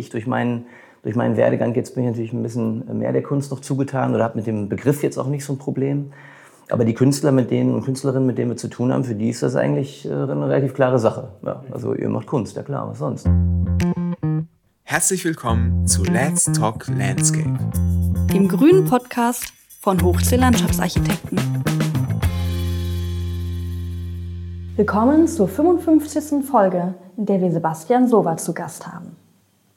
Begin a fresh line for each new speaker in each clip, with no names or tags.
ich durch meinen, durch meinen Werdegang jetzt bin ich natürlich ein bisschen mehr der Kunst noch zugetan oder habe mit dem Begriff jetzt auch nicht so ein Problem. Aber die Künstler mit denen und Künstlerinnen, mit denen wir zu tun haben, für die ist das eigentlich äh, eine relativ klare Sache. Ja, also ihr macht Kunst, ja klar, was sonst.
Herzlich willkommen zu Let's Talk Landscape,
dem grünen Podcast von Hochsee Landschaftsarchitekten. Willkommen zur 55. Folge, in der wir Sebastian Sova zu Gast haben.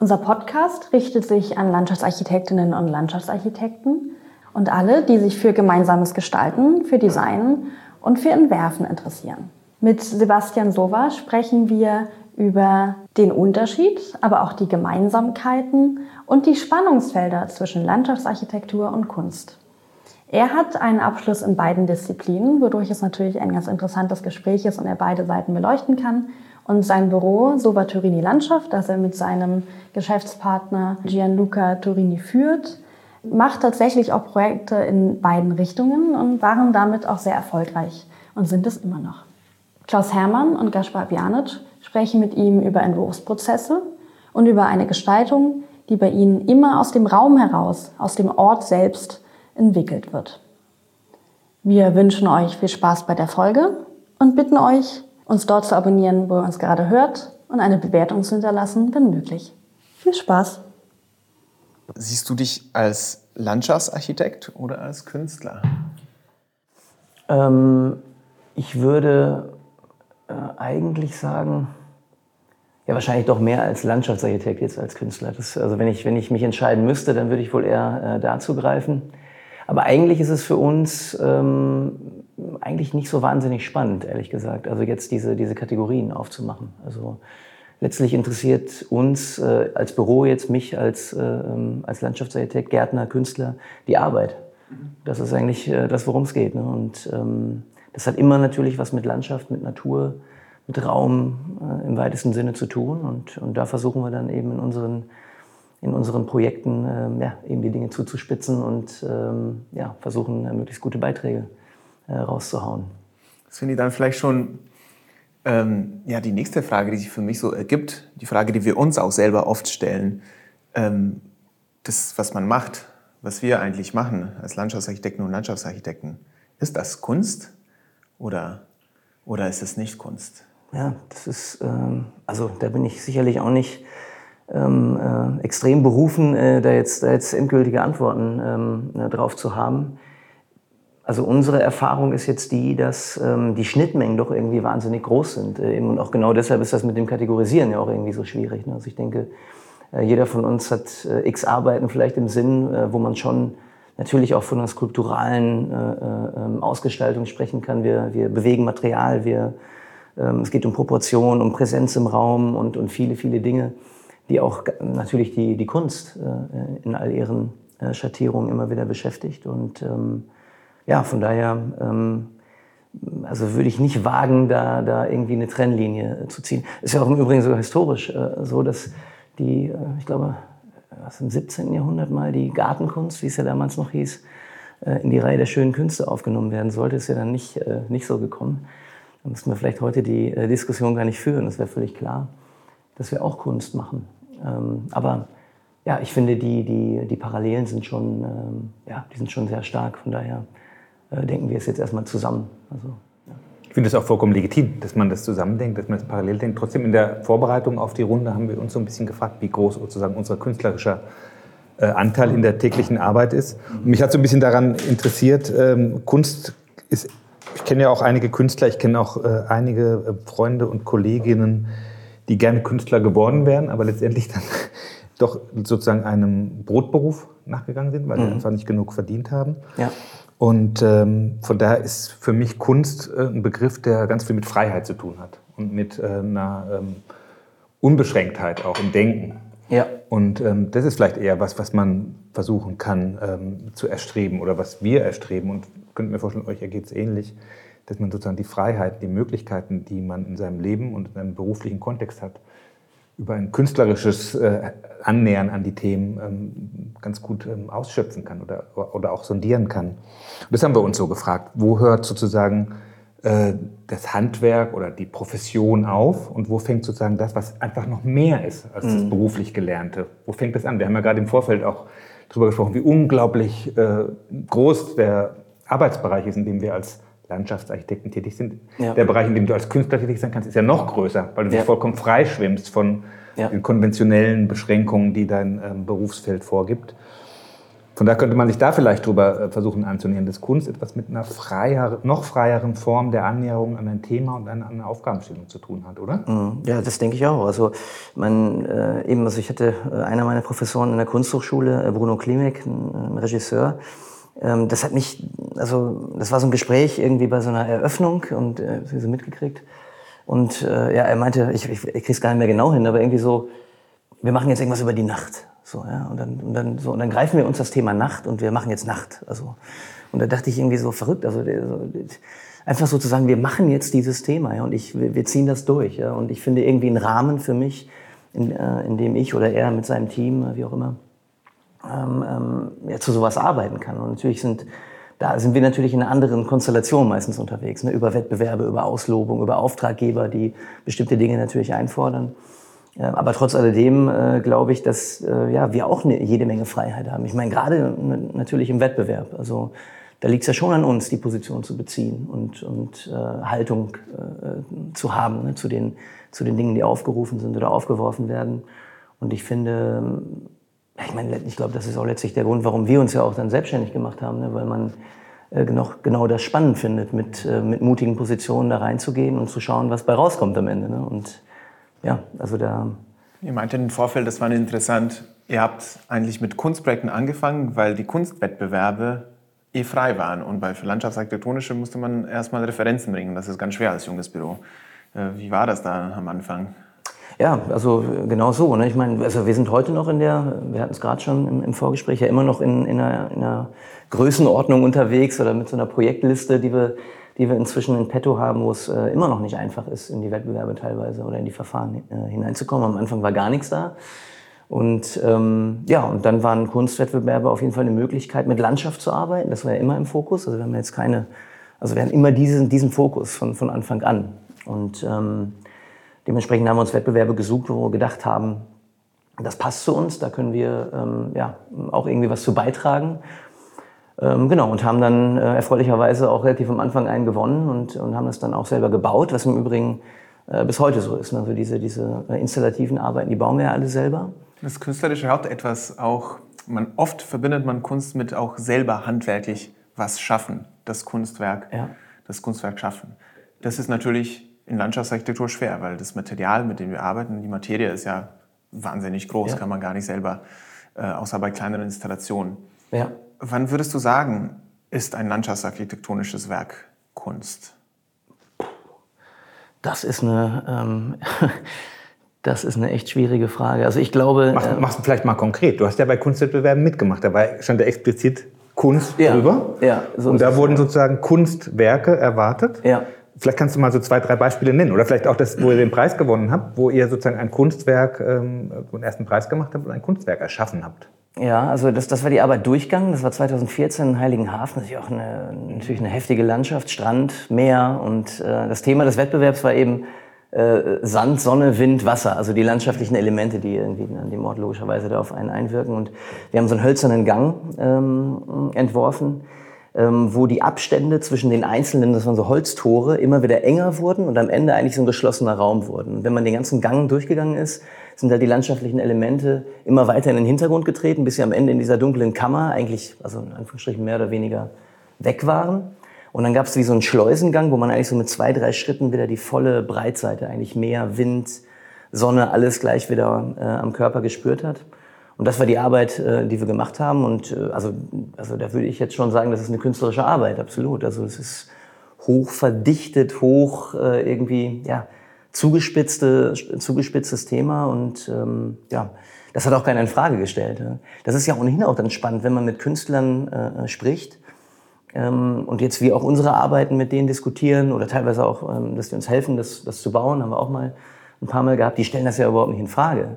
Unser Podcast richtet sich an Landschaftsarchitektinnen und Landschaftsarchitekten und alle, die sich für gemeinsames Gestalten, für Design und für Entwerfen interessieren. Mit Sebastian Sova sprechen wir über den Unterschied, aber auch die Gemeinsamkeiten und die Spannungsfelder zwischen Landschaftsarchitektur und Kunst. Er hat einen Abschluss in beiden Disziplinen, wodurch es natürlich ein ganz interessantes Gespräch ist und er beide Seiten beleuchten kann. Und sein Büro Sova Turini Landschaft, das er mit seinem Geschäftspartner Gianluca Turini führt, macht tatsächlich auch Projekte in beiden Richtungen und waren damit auch sehr erfolgreich und sind es immer noch. Klaus Hermann und Gaspar Bjanic sprechen mit ihm über Entwurfsprozesse und über eine Gestaltung, die bei ihnen immer aus dem Raum heraus, aus dem Ort selbst entwickelt wird. Wir wünschen euch viel Spaß bei der Folge und bitten euch, uns dort zu abonnieren, wo ihr uns gerade hört und eine Bewertung zu hinterlassen, wenn möglich. Viel Spaß!
Siehst du dich als Landschaftsarchitekt oder als Künstler?
Ähm, ich würde äh, eigentlich sagen, ja, wahrscheinlich doch mehr als Landschaftsarchitekt jetzt als Künstler. Das, also wenn ich, wenn ich mich entscheiden müsste, dann würde ich wohl eher äh, dazu greifen. Aber eigentlich ist es für uns ähm, eigentlich nicht so wahnsinnig spannend, ehrlich gesagt. Also jetzt diese, diese Kategorien aufzumachen. Also letztlich interessiert uns äh, als Büro jetzt mich als, äh, ähm, als Landschaftsarchitekt, Gärtner, Künstler die Arbeit. Das ist eigentlich äh, das, worum es geht. Ne? Und ähm, das hat immer natürlich was mit Landschaft, mit Natur, mit Raum äh, im weitesten Sinne zu tun. Und, und da versuchen wir dann eben in unseren in unseren Projekten ähm, ja, eben die Dinge zuzuspitzen und ähm, ja, versuchen, äh, möglichst gute Beiträge äh, rauszuhauen.
Das finde ich dann vielleicht schon ähm, ja, die nächste Frage, die sich für mich so ergibt, die Frage, die wir uns auch selber oft stellen. Ähm, das, was man macht, was wir eigentlich machen als Landschaftsarchitekten und Landschaftsarchitekten, ist das Kunst oder, oder ist es nicht Kunst?
Ja, das ist, ähm, also da bin ich sicherlich auch nicht ähm, äh, extrem berufen, äh, da, jetzt, da jetzt endgültige Antworten ähm, äh, drauf zu haben. Also unsere Erfahrung ist jetzt die, dass ähm, die Schnittmengen doch irgendwie wahnsinnig groß sind. Äh, und auch genau deshalb ist das mit dem Kategorisieren ja auch irgendwie so schwierig. Ne? Also ich denke, äh, jeder von uns hat äh, x Arbeiten vielleicht im Sinn, wo man schon natürlich auch von einer skulpturalen ähm, Ausgestaltung sprechen kann. Wir, wir bewegen Material, wir, ähm, es geht um Proportion, um Präsenz im Raum und, und viele, viele Dinge die auch natürlich die, die Kunst äh, in all ihren äh, Schattierungen immer wieder beschäftigt. Und ähm, ja, von daher ähm, also würde ich nicht wagen, da, da irgendwie eine Trennlinie äh, zu ziehen. Ist ja auch im Übrigen sogar historisch äh, so, dass die, äh, ich glaube, was im 17. Jahrhundert mal die Gartenkunst, wie es ja damals noch hieß, äh, in die Reihe der schönen Künste aufgenommen werden sollte, ist ja dann nicht, nicht so gekommen. Da müssen wir vielleicht heute die Diskussion gar nicht führen, das wäre völlig klar dass wir auch Kunst machen. Ähm, aber ja, ich finde, die, die, die Parallelen sind schon, ähm, ja, die sind schon sehr stark. Von daher äh, denken wir es jetzt erstmal zusammen. Also,
ja. Ich finde es auch vollkommen legitim, dass man das zusammendenkt, dass man es parallel denkt. Trotzdem in der Vorbereitung auf die Runde haben wir uns so ein bisschen gefragt, wie groß sozusagen unser künstlerischer äh, Anteil in der täglichen Arbeit ist. Und mich hat so ein bisschen daran interessiert, ähm, Kunst ist, ich kenne ja auch einige Künstler, ich kenne auch äh, einige äh, Freunde und Kolleginnen, die gerne Künstler geworden wären, aber letztendlich dann doch sozusagen einem Brotberuf nachgegangen sind, weil mhm. sie einfach nicht genug verdient haben.
Ja.
Und ähm, von daher ist für mich Kunst äh, ein Begriff, der ganz viel mit Freiheit zu tun hat und mit äh, einer ähm, Unbeschränktheit auch im Denken.
Ja.
Und ähm, das ist vielleicht eher was, was man versuchen kann ähm, zu erstreben oder was wir erstreben. Und könnt mir vorstellen, euch ergeht es ähnlich dass man sozusagen die Freiheiten, die Möglichkeiten, die man in seinem Leben und in einem beruflichen Kontext hat, über ein künstlerisches äh, Annähern an die Themen ähm, ganz gut ähm, ausschöpfen kann oder, oder auch sondieren kann. Und das haben wir uns so gefragt. Wo hört sozusagen äh, das Handwerk oder die Profession auf und wo fängt sozusagen das, was einfach noch mehr ist als das beruflich Gelernte? Wo fängt das an? Wir haben ja gerade im Vorfeld auch darüber gesprochen, wie unglaublich äh, groß der Arbeitsbereich ist, in dem wir als Landschaftsarchitekten tätig sind.
Ja.
Der Bereich, in dem du als Künstler tätig sein kannst, ist ja noch größer, weil du dich
Ja.
vollkommen freischwimmst von
Ja.
den konventionellen Beschränkungen, die dein ähm, Berufsfeld vorgibt. Von daher könnte man sich da vielleicht drüber äh, versuchen anzunähern, dass Kunst etwas mit einer freier, noch freieren Form der Annäherung an ein Thema und an eine Aufgabenstellung zu tun hat, oder?
Mhm. Ja, das denke ich auch. Also man äh, eben, also ich hatte äh, einer meiner Professoren in der Kunsthochschule, äh, Bruno Klimek, ein Regisseur. Ähm, das hat mich, also das war so ein Gespräch irgendwie bei so einer Eröffnung und äh, so mitgekriegt. Und äh, ja, er meinte, ich, ich, ich krieg's gar nicht mehr genau hin, aber irgendwie so, wir machen jetzt irgendwas über die Nacht. So, ja, und dann, und dann, so, und dann greifen wir uns das Thema Nacht und wir machen jetzt Nacht. Also, und da dachte ich irgendwie so verrückt, also so, einfach so zu sagen, wir machen jetzt dieses Thema, ja, und ich, wir, wir ziehen das durch, ja, und ich finde irgendwie einen Rahmen für mich, in, äh, in dem ich oder er mit seinem Team, äh, wie auch immer, ähm, ähm, ja, zu sowas arbeiten kann. Und natürlich sind, da sind wir natürlich in einer anderen Konstellation meistens unterwegs, ne? über Wettbewerbe, über Auslobung, über Auftraggeber, die bestimmte Dinge natürlich einfordern. Äh, Aber trotz alledem äh, glaube ich, dass äh, ja, wir auch eine, jede Menge Freiheit haben. Ich meine, gerade natürlich im Wettbewerb. Also da liegt es ja schon an uns, die Position zu beziehen und, und äh, Haltung äh, zu haben ne? zu, den, zu den Dingen, die aufgerufen sind oder aufgeworfen werden. Und ich finde, ähm, ich meine, ich glaube, das ist auch letztlich der Grund, warum wir uns ja auch dann selbstständig gemacht haben, ne? weil man genau, genau das spannend findet, mit, äh, mit mutigen Positionen da reinzugehen und zu schauen, was bei rauskommt am Ende. Ne? Und ja, also da,
Ihr meinte im Vorfeld, das war interessant, ihr habt eigentlich mit Kunstprojekten angefangen, weil die Kunstwettbewerbe eh frei waren. Und bei für Landschaftsarchitektonische musste man erstmal Referenzen bringen. Das ist ganz schwer als junges Büro. Äh, Wie war das da am Anfang?
Ja, also genau so. Ne? Ich meine, also wir sind heute noch in der, wir hatten es gerade schon im, im Vorgespräch, ja immer noch in, in, einer, in einer Größenordnung unterwegs oder mit so einer Projektliste, die wir, die wir inzwischen in petto haben, wo es äh, immer noch nicht einfach ist, in die Wettbewerbe teilweise oder in die Verfahren äh, hineinzukommen. Am Anfang war gar nichts da. Und ähm, ja, und dann waren Kunstwettbewerbe auf jeden Fall eine Möglichkeit, mit Landschaft zu arbeiten. Das war ja immer im Fokus. Also wir haben jetzt keine, also wir haben immer diesen, diesen Fokus von, von Anfang an. Und ähm, dementsprechend haben wir uns Wettbewerbe gesucht, wo wir gedacht haben, das passt zu uns, da können wir ähm, ja, auch irgendwie was zu beitragen. Ähm, genau, und haben dann äh, erfreulicherweise auch relativ am Anfang einen gewonnen und, und haben das dann auch selber gebaut, was im Übrigen äh, bis heute so ist. ne? Also diese, diese äh, installativen Arbeiten, die bauen wir ja alle selber.
Das Künstlerische hat etwas auch, man, oft verbindet man Kunst mit auch selber handwerklich was schaffen, das Kunstwerk,
Ja.
das Kunstwerk schaffen. Das ist natürlich in Landschaftsarchitektur schwer, weil das Material, mit dem wir arbeiten, die Materie ist ja wahnsinnig groß,
Ja.
kann man gar nicht selber, äh, außer bei kleineren Installationen.
Ja.
Wann würdest du sagen, ist ein landschaftsarchitektonisches Werk Kunst?
Das ist eine, ähm, das ist eine echt schwierige Frage. Also ich glaube,
Machst,
äh,
machst du vielleicht mal konkret. Du hast ja bei Kunstwettbewerben mitgemacht. Da war, stand da explizit Kunst
Ja,
drüber.
ja, so
Und da wurden sozusagen Kunstwerke erwartet.
Ja.
Vielleicht kannst du mal so zwei, drei Beispiele nennen. Oder vielleicht auch das, wo ihr den Preis gewonnen habt, wo ihr sozusagen ein Kunstwerk, ähm, einen ersten Preis gemacht habt und ein Kunstwerk erschaffen habt.
Ja, also das, das war die Arbeit Durchgang. Das war 2014 in Heiligenhafen. Das ist ja auch eine, natürlich eine heftige Landschaft, Strand, Meer. Und äh, das Thema des Wettbewerbs war eben äh, Sand, Sonne, Wind, Wasser. Also die landschaftlichen Elemente, die irgendwie an dem Ort logischerweise da auf einen einwirken. Und wir haben so einen hölzernen Gang ähm, entworfen, ähm, wo die Abstände zwischen den einzelnen, das waren so Holztore, immer wieder enger wurden und am Ende eigentlich so ein geschlossener Raum wurden. Wenn man den ganzen Gang durchgegangen ist, sind halt die landschaftlichen Elemente immer weiter in den Hintergrund getreten, bis sie am Ende in dieser dunklen Kammer eigentlich, also in Anführungsstrichen mehr oder weniger weg waren. Und dann gab es wie so einen Schleusengang, wo man eigentlich so mit zwei, drei Schritten wieder die volle Breitseite, eigentlich Meer, Wind, Sonne, alles gleich wieder äh, am Körper gespürt hat. Und das war die Arbeit, äh, die wir gemacht haben. Und äh, also, also da würde ich jetzt schon sagen, das ist eine künstlerische Arbeit, absolut. Also es ist hoch verdichtet, hoch äh, irgendwie, ja, zugespitzte, zugespitztes Thema. Und ähm, ja, das hat auch keiner in Frage gestellt. Ja. Das ist ja ohnehin auch dann spannend, wenn man mit Künstlern äh, spricht. Ähm, und jetzt wir auch unsere Arbeiten mit denen diskutieren oder teilweise auch, ähm, dass die uns helfen, das, das zu bauen, haben wir auch mal ein paar Mal gehabt. Die stellen das ja überhaupt nicht in Frage.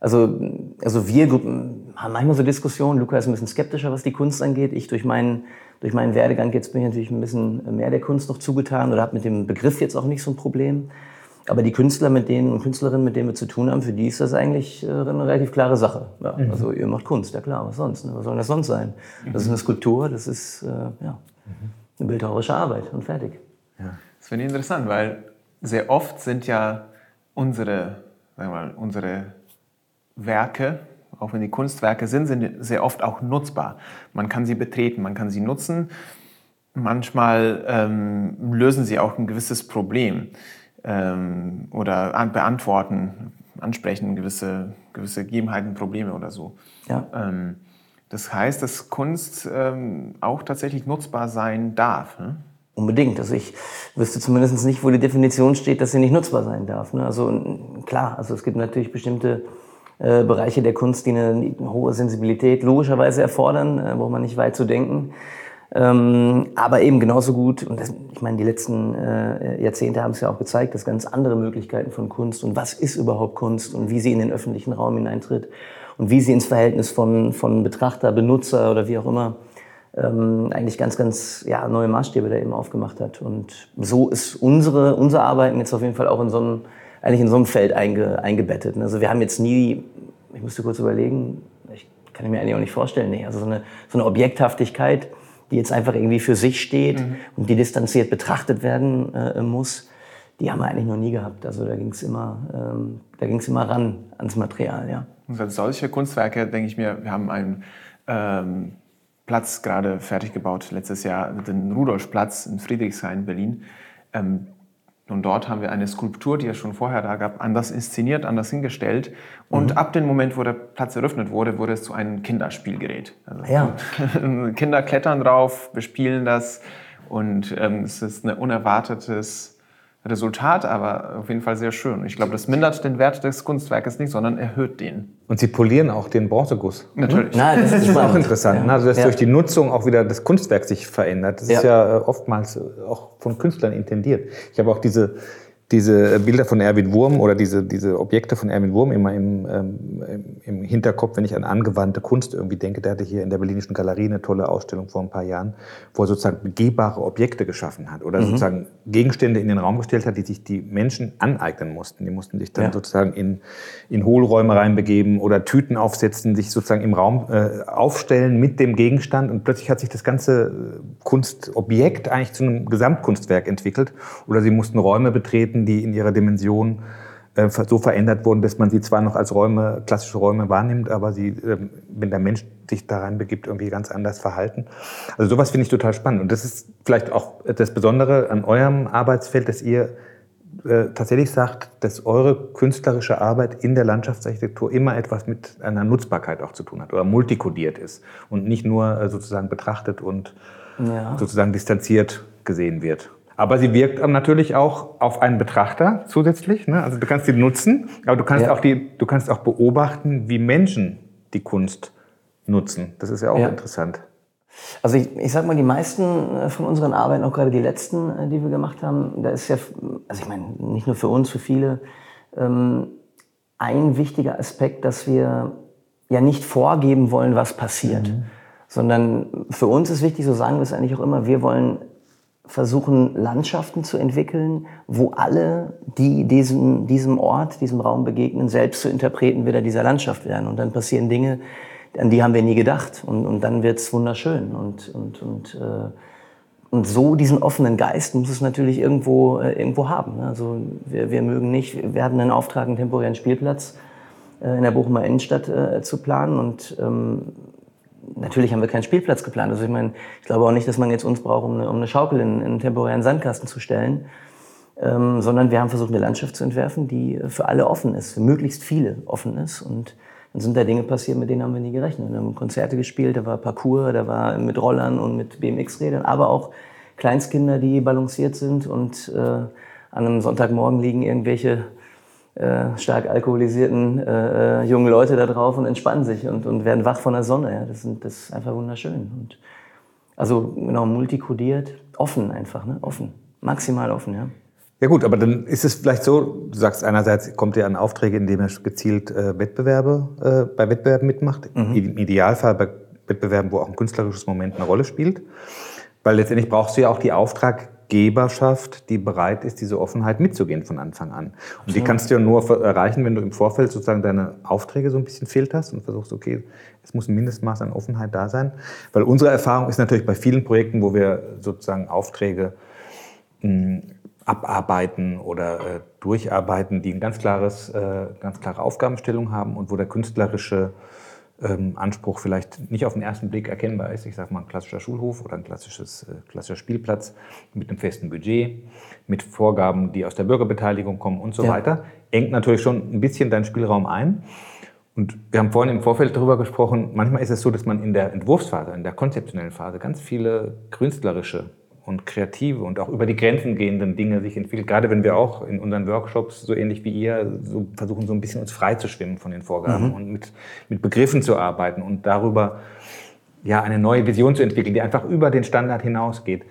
Also, also wir haben manchmal so Diskussionen. Luca ist ein bisschen skeptischer, was die Kunst angeht. Ich durch meinen, durch meinen Werdegang jetzt bin ich natürlich ein bisschen mehr der Kunst noch zugetan oder habe mit dem Begriff jetzt auch nicht so ein Problem. Aber die Künstler mit denen und Künstlerinnen, mit denen wir zu tun haben, für die ist das eigentlich äh, eine relativ klare Sache. Ja, mhm. Also ihr macht Kunst, ja klar, was sonst? Ne? Was soll das sonst sein? Das ist eine Skulptur, das ist äh, ja, eine bildhauerische Arbeit und fertig.
Ja. Das finde ich interessant, weil sehr oft sind ja unsere, sagen wir mal, unsere Werke, auch wenn die Kunstwerke sind, sind sehr oft auch nutzbar. Man kann sie betreten, man kann sie nutzen. Manchmal ähm, lösen sie auch ein gewisses Problem ähm, oder beantworten, ansprechen gewisse, gewisse Gegebenheiten, Probleme oder so. Ja. Ähm, das heißt, dass Kunst ähm, auch tatsächlich nutzbar sein darf. Ne?
Unbedingt. Also ich wüsste zumindest nicht, wo die Definition steht, dass sie nicht nutzbar sein darf. Ne? Also klar, also es gibt natürlich bestimmte äh, Bereiche der Kunst, die eine, eine hohe Sensibilität logischerweise erfordern, äh, wo man nicht weit zu denken. Ähm, aber eben genauso gut, und das, ich meine, die letzten äh, Jahrzehnte haben es ja auch gezeigt, dass ganz andere Möglichkeiten von Kunst und was ist überhaupt Kunst und wie sie in den öffentlichen Raum hineintritt und wie sie ins Verhältnis von, von Betrachter, Benutzer oder wie auch immer ähm, eigentlich ganz, ganz ja, neue Maßstäbe da eben aufgemacht hat. Und so ist unsere, unser Arbeiten jetzt auf jeden Fall auch in so einem, eigentlich in so einem Feld einge, eingebettet. Also wir haben jetzt nie, ich musste kurz überlegen, ich kann mir eigentlich auch nicht vorstellen, nee, also so eine, so eine Objekthaftigkeit, die jetzt einfach irgendwie für sich steht mhm. und die distanziert betrachtet werden äh, muss, die haben wir eigentlich noch nie gehabt. Also da ging es immer, ähm, da ging's immer ran ans Material, ja.
Und als solche Kunstwerke denke ich mir, wir haben einen ähm, Platz gerade fertig gebaut, letztes Jahr, den Rudolfplatz in Friedrichshain, Berlin. Ähm, und dort haben wir eine Skulptur, die es schon vorher da gab, anders inszeniert, anders hingestellt. Und mhm. ab dem Moment, wo der Platz eröffnet wurde, wurde es zu einem Kinderspielgerät. Also ja. Kinder klettern drauf, bespielen das. Und ähm, es ist ein unerwartetes Resultat, aber auf jeden Fall sehr schön. Ich glaube, das mindert den Wert des Kunstwerkes nicht, sondern erhöht den.
Und Sie polieren auch den Bronzeguss.
Natürlich.
Na, das ist auch interessant. Ja. Ne? Also, dass ja. durch die Nutzung auch wieder das Kunstwerk sich verändert. Das ja. ist ja äh, oftmals auch von Künstlern intendiert. Ich habe auch diese diese Bilder von Erwin Wurm oder diese, diese Objekte von Erwin Wurm immer im, ähm, im Hinterkopf, wenn ich an angewandte Kunst irgendwie denke. Der hatte hier in der Berlinischen Galerie eine tolle Ausstellung vor ein paar Jahren, wo er sozusagen begehbare Objekte geschaffen hat oder mhm. sozusagen Gegenstände in den Raum gestellt hat, die sich die Menschen aneignen mussten. Die mussten sich dann ja. sozusagen in, in Hohlräume reinbegeben oder Tüten aufsetzen, sich sozusagen im Raum äh, aufstellen mit dem Gegenstand und plötzlich hat sich das ganze äh, Kunstobjekt eigentlich zu einem Gesamtkunstwerk entwickelt oder sie mussten Räume betreten, Objekten, die in ihrer Dimension äh, so verändert wurden, dass man sie zwar noch als Räume, klassische Räume wahrnimmt, aber sie, ähm, wenn der Mensch sich da rein begibt, irgendwie ganz anders verhalten. Also sowas finde ich total spannend. Und das ist vielleicht auch das Besondere an eurem Arbeitsfeld, dass ihr äh, tatsächlich sagt, dass eure künstlerische Arbeit in der Landschaftsarchitektur immer etwas mit einer Nutzbarkeit auch zu tun hat oder multikodiert ist und nicht nur äh, sozusagen betrachtet und ja. sozusagen distanziert gesehen wird. Aber sie wirkt natürlich auch auf einen Betrachter zusätzlich. Ne? Also du kannst sie nutzen, aber du kannst, ja. auch die, du kannst auch beobachten, wie Menschen die Kunst nutzen. Das ist ja auch ja. interessant.
Also ich, ich sag mal, die meisten äh, von unseren Arbeiten, auch gerade die letzten, äh, die wir gemacht haben, da ist ja, also ich meine, nicht nur für uns, für viele, ähm, ein wichtiger Aspekt, dass wir ja nicht vorgeben wollen, was passiert. Mhm. Sondern für uns ist wichtig, so sagen wir es eigentlich auch immer, wir wollen versuchen, Landschaften zu entwickeln, wo alle, die diesem, diesem Ort, diesem Raum begegnen, selbst zu Interpreten wieder dieser Landschaft werden. Und dann passieren Dinge, an die haben wir nie gedacht. Und, und dann wird's wunderschön. Und, und, und, äh, und so diesen offenen Geist muss es natürlich irgendwo, äh, irgendwo haben. Also wir, wir mögen nicht, wir hatten einen Auftrag, einen temporären Spielplatz äh, in der Bochumer Innenstadt äh, zu planen. Und ähm, natürlich haben wir keinen Spielplatz geplant. Also ich meine, ich glaube auch nicht, dass man jetzt uns braucht, um eine, um eine Schaukel in, in einen temporären Sandkasten zu stellen, ähm, sondern wir haben versucht, eine Landschaft zu entwerfen, die für alle offen ist, für möglichst viele offen ist. Und dann sind da Dinge passiert, mit denen haben wir nie gerechnet. Wir haben Konzerte gespielt, da war Parcours, da war mit Rollern und mit BMX-Rädern, aber auch Kleinstkinder, die balanciert sind und äh, an einem Sonntagmorgen liegen irgendwelche äh, stark alkoholisierten äh, äh, jungen Leute da drauf und entspannen sich und, und werden wach von der Sonne. Ja. Das, sind, das ist einfach wunderschön. Und also genau, multikodiert, offen einfach, ne? offen, maximal offen. Ja.
Ja gut, aber dann ist es vielleicht so, du sagst einerseits kommt ihr an Aufträge, indem er gezielt äh, Wettbewerbe äh, bei Wettbewerben mitmacht, mhm. im Idealfall bei Wettbewerben, wo auch ein künstlerisches Moment eine Rolle spielt, weil letztendlich brauchst du ja auch die Auftraggeberschaft, die bereit ist, diese Offenheit mitzugehen von Anfang an. Und die kannst du ja nur erreichen, wenn du im Vorfeld sozusagen deine Aufträge so ein bisschen filterst und versuchst, okay, es muss ein Mindestmaß an Offenheit da sein, weil unsere Erfahrung ist natürlich bei vielen Projekten, wo wir sozusagen Aufträge mh, hm, abarbeiten oder äh, durcharbeiten, die ein ganz klares, äh, ganz klare Aufgabenstellung haben und wo der künstlerische ähm, Anspruch vielleicht nicht auf den ersten Blick erkennbar ist. Ich sage mal ein klassischer Schulhof oder ein klassisches, äh, klassischer Spielplatz mit einem festen Budget, mit Vorgaben, die aus der Bürgerbeteiligung kommen und so ja. weiter, engt natürlich schon ein bisschen deinen Spielraum ein. Und wir haben vorhin im Vorfeld darüber gesprochen, manchmal ist es so, dass man in der Entwurfsphase, in der konzeptionellen Phase ganz viele künstlerische und kreative und auch über die Grenzen gehenden Dinge sich entwickelt. Gerade wenn wir auch in unseren Workshops, so ähnlich wie ihr, so versuchen, so ein bisschen uns frei zu schwimmen von den Vorgaben mhm. und mit, mit Begriffen zu arbeiten und darüber ja, eine neue Vision zu entwickeln, die einfach über den Standard hinausgeht.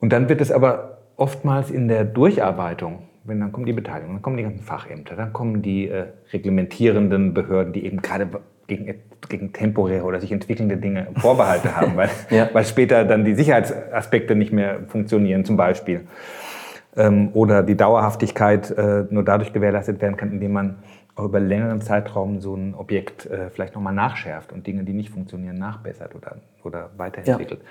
Und dann wird es aber oftmals in der Durcharbeitung, wenn dann kommen die Beteiligung, dann kommen die ganzen Fachämter, dann kommen die äh, reglementierenden Behörden, die eben gerade gegen, gegen temporäre oder sich entwickelnde Dinge Vorbehalte haben, weil, ja. weil später dann die Sicherheitsaspekte nicht mehr funktionieren zum Beispiel. Ähm, oder die Dauerhaftigkeit äh, nur dadurch gewährleistet werden kann, indem man auch über längeren Zeitraum so ein Objekt äh, vielleicht nochmal nachschärft und Dinge, die nicht funktionieren, nachbessert oder, oder weiterentwickelt. Ja.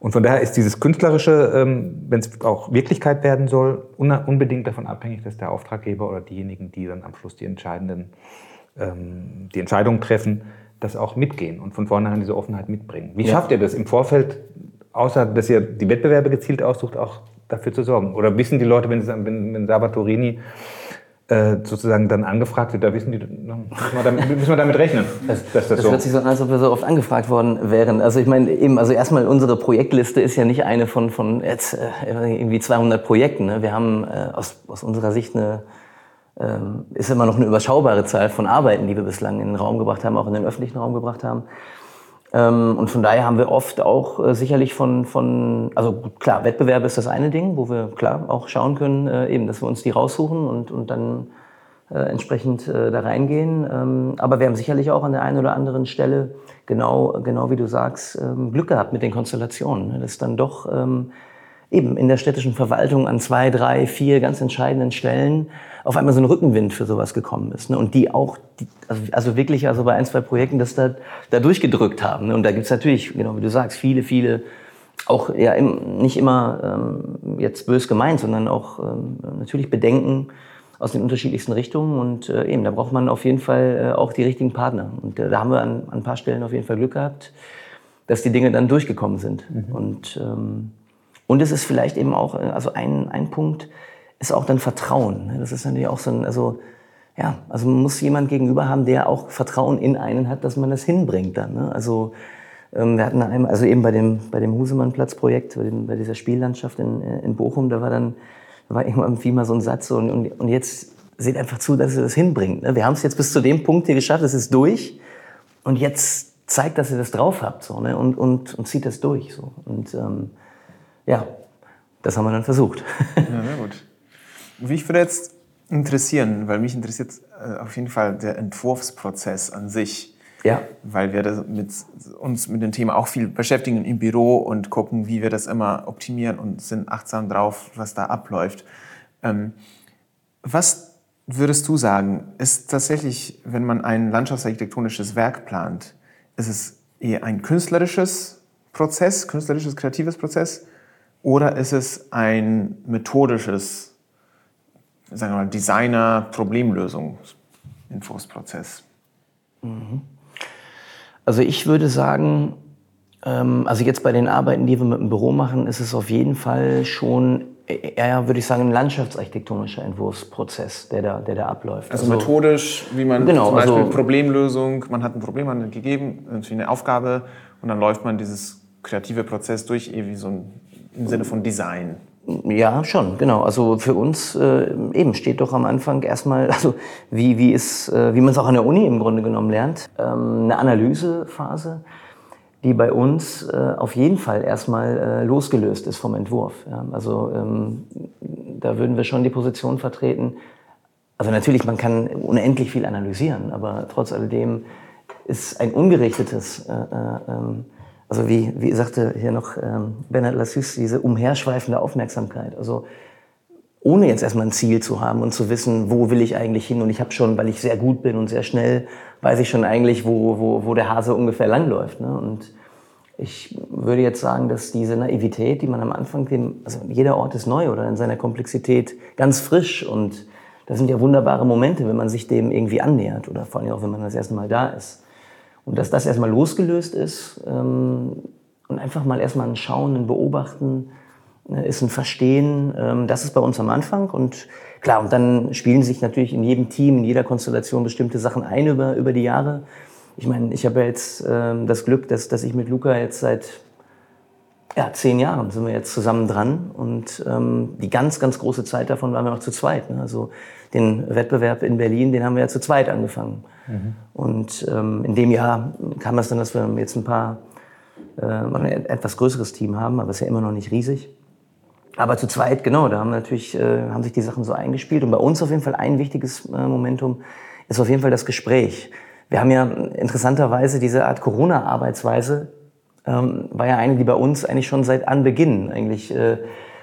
Und von daher ist dieses Künstlerische, ähm, wenn es auch Wirklichkeit werden soll, unbedingt davon abhängig, dass der Auftraggeber oder diejenigen, die dann am Schluss die entscheidenden ähm, die Entscheidungen treffen, das auch mitgehen und von vornherein diese Offenheit mitbringen. Wie ja. schafft ihr das im Vorfeld, außer dass ihr die Wettbewerbe gezielt aussucht, auch dafür zu sorgen? Oder wissen die Leute, wenn, wenn, wenn Sabatorini äh, sozusagen dann angefragt wird, da wissen die, müssen wir damit, müssen wir damit rechnen.
Dass, dass das, das so hört sich so an, als ob wir so oft angefragt worden wären. Also ich meine eben, also erstmal unsere Projektliste ist ja nicht eine von, von jetzt äh, irgendwie 200 Projekten. Ne? Wir haben äh, aus, aus unserer Sicht eine ähm, ist immer noch eine überschaubare Zahl von Arbeiten, die wir bislang in den Raum gebracht haben, auch in den öffentlichen Raum gebracht haben. Ähm, und von daher haben wir oft auch äh, sicherlich von, von, also klar, Wettbewerbe ist das eine Ding, wo wir klar auch schauen können, äh, eben, dass wir uns die raussuchen und, und dann äh, entsprechend äh, da reingehen. Ähm, aber wir haben sicherlich auch an der einen oder anderen Stelle, genau, genau wie du sagst, ähm, Glück gehabt mit den Konstellationen. Ne? Dass dann doch ähm, eben in der städtischen Verwaltung an zwei, drei, vier ganz entscheidenden Stellen auf einmal so ein Rückenwind für sowas gekommen ist. Ne? Und die auch, die, also, also, wirklich also bei ein, zwei Projekten das da, da durchgedrückt haben. Ne? Und da gibt's natürlich, genau wie du sagst, viele, viele, auch ja im, nicht immer ähm, jetzt bös gemeint, sondern auch ähm, natürlich Bedenken aus den unterschiedlichsten Richtungen. Und äh, eben, da braucht man auf jeden Fall äh, auch die richtigen Partner. Und äh, da haben wir an, an ein paar Stellen auf jeden Fall Glück gehabt, dass die Dinge dann durchgekommen sind. Mhm. Und, ähm, und es ist vielleicht eben auch, äh, also ein, ein Punkt, ist auch dann Vertrauen. Ne? Das ist natürlich auch so ein, also, ja, also man muss jemand gegenüber haben, der auch Vertrauen in einen hat, dass man das hinbringt dann. Ne? Also, ähm, wir hatten einmal, also eben bei dem, bei dem Husemann-Platz-Projekt, bei, bei dieser Spiellandschaft in, äh, in Bochum, da war dann, da war irgendwie mal so ein Satz so, und, und, und jetzt seht einfach zu, dass ihr das hinbringt. Ne? Wir haben es jetzt bis zu dem Punkt hier geschafft, es ist durch und jetzt zeigt, dass ihr das drauf habt so, ne? und, und, und zieht das durch. So. Und ähm, ja, das haben wir dann versucht.
Ja, sehr gut. Mich würde jetzt interessieren, weil mich interessiert äh, auf jeden Fall der Entwurfsprozess an sich. Ja. Weil wir mit, uns mit dem Thema auch viel beschäftigen im Büro und gucken, wie wir das immer optimieren und sind achtsam drauf, was da abläuft. Ähm, was würdest du sagen, ist tatsächlich, wenn man ein landschaftsarchitektonisches Werk plant, ist es eher ein künstlerisches Prozess, künstlerisches, kreatives Prozess oder ist es ein methodisches sagen wir mal, Designer-Problemlösung-Entwurfsprozess?
Mhm. Also ich würde sagen, ähm, also jetzt bei den Arbeiten, die wir mit dem Büro machen, ist es auf jeden Fall schon eher, würde ich sagen, ein landschaftsarchitektonischer Entwurfsprozess, der da, der da abläuft.
Also, also methodisch, wie man genau, zum Beispiel also, Problemlösung, man hat ein Problem man gegeben, irgendwie eine Aufgabe und dann läuft man dieses kreative Prozess durch, wie so ein, im Sinne von Design.
Ja, schon, genau. Also für uns äh, eben steht doch am Anfang erstmal, also wie, wie, äh, wie man es auch an der Uni im Grunde genommen lernt, ähm, eine Analysephase, die bei uns äh, auf jeden Fall erstmal äh, losgelöst ist vom Entwurf. Ja. Also ähm, da würden wir schon die Position vertreten. Also natürlich, man kann unendlich viel analysieren, aber trotz alledem ist ein ungerichtetes, äh, äh, ähm, also wie, wie sagte hier noch ähm, Bernard Lassus, diese umherschweifende Aufmerksamkeit. Also ohne jetzt erstmal ein Ziel zu haben und zu wissen, wo will ich eigentlich hin. Und ich habe schon, weil ich sehr gut bin und sehr schnell, weiß ich schon eigentlich, wo, wo, wo der Hase ungefähr langläuft. Ne? Und ich würde jetzt sagen, dass diese Naivität, die man am Anfang, dem, also jeder Ort ist neu oder in seiner Komplexität ganz frisch und das sind ja wunderbare Momente, wenn man sich dem irgendwie annähert oder vor allem auch, wenn man das erste Mal da ist. Und dass das erstmal losgelöst ist ähm, und einfach mal erstmal ein Schauen, ein Beobachten, äh, ist ein Verstehen, ähm, das ist bei uns am Anfang. Und klar, und dann spielen sich natürlich in jedem Team, in jeder Konstellation bestimmte Sachen ein über, über die Jahre. Ich meine, ich habe jetzt ähm, das Glück, dass, dass ich mit Luca jetzt seit ja, zehn Jahren sind wir jetzt zusammen dran und ähm, die ganz, ganz große Zeit davon waren wir noch zu zweit. Ne? Also den Wettbewerb in Berlin, den haben wir ja zu zweit angefangen. Mhm. Und ähm, in dem Jahr kam es dann, dass wir jetzt ein paar, äh, ein etwas größeres Team haben, aber es ist ja immer noch nicht riesig. Aber zu zweit, genau, da haben natürlich, äh, haben sich die Sachen so eingespielt. Und bei uns auf jeden Fall ein wichtiges äh, Momentum ist auf jeden Fall das Gespräch. Wir haben ja interessanterweise diese Art Corona-Arbeitsweise, ähm, war ja eine, die bei uns eigentlich schon seit Anbeginn eigentlich äh,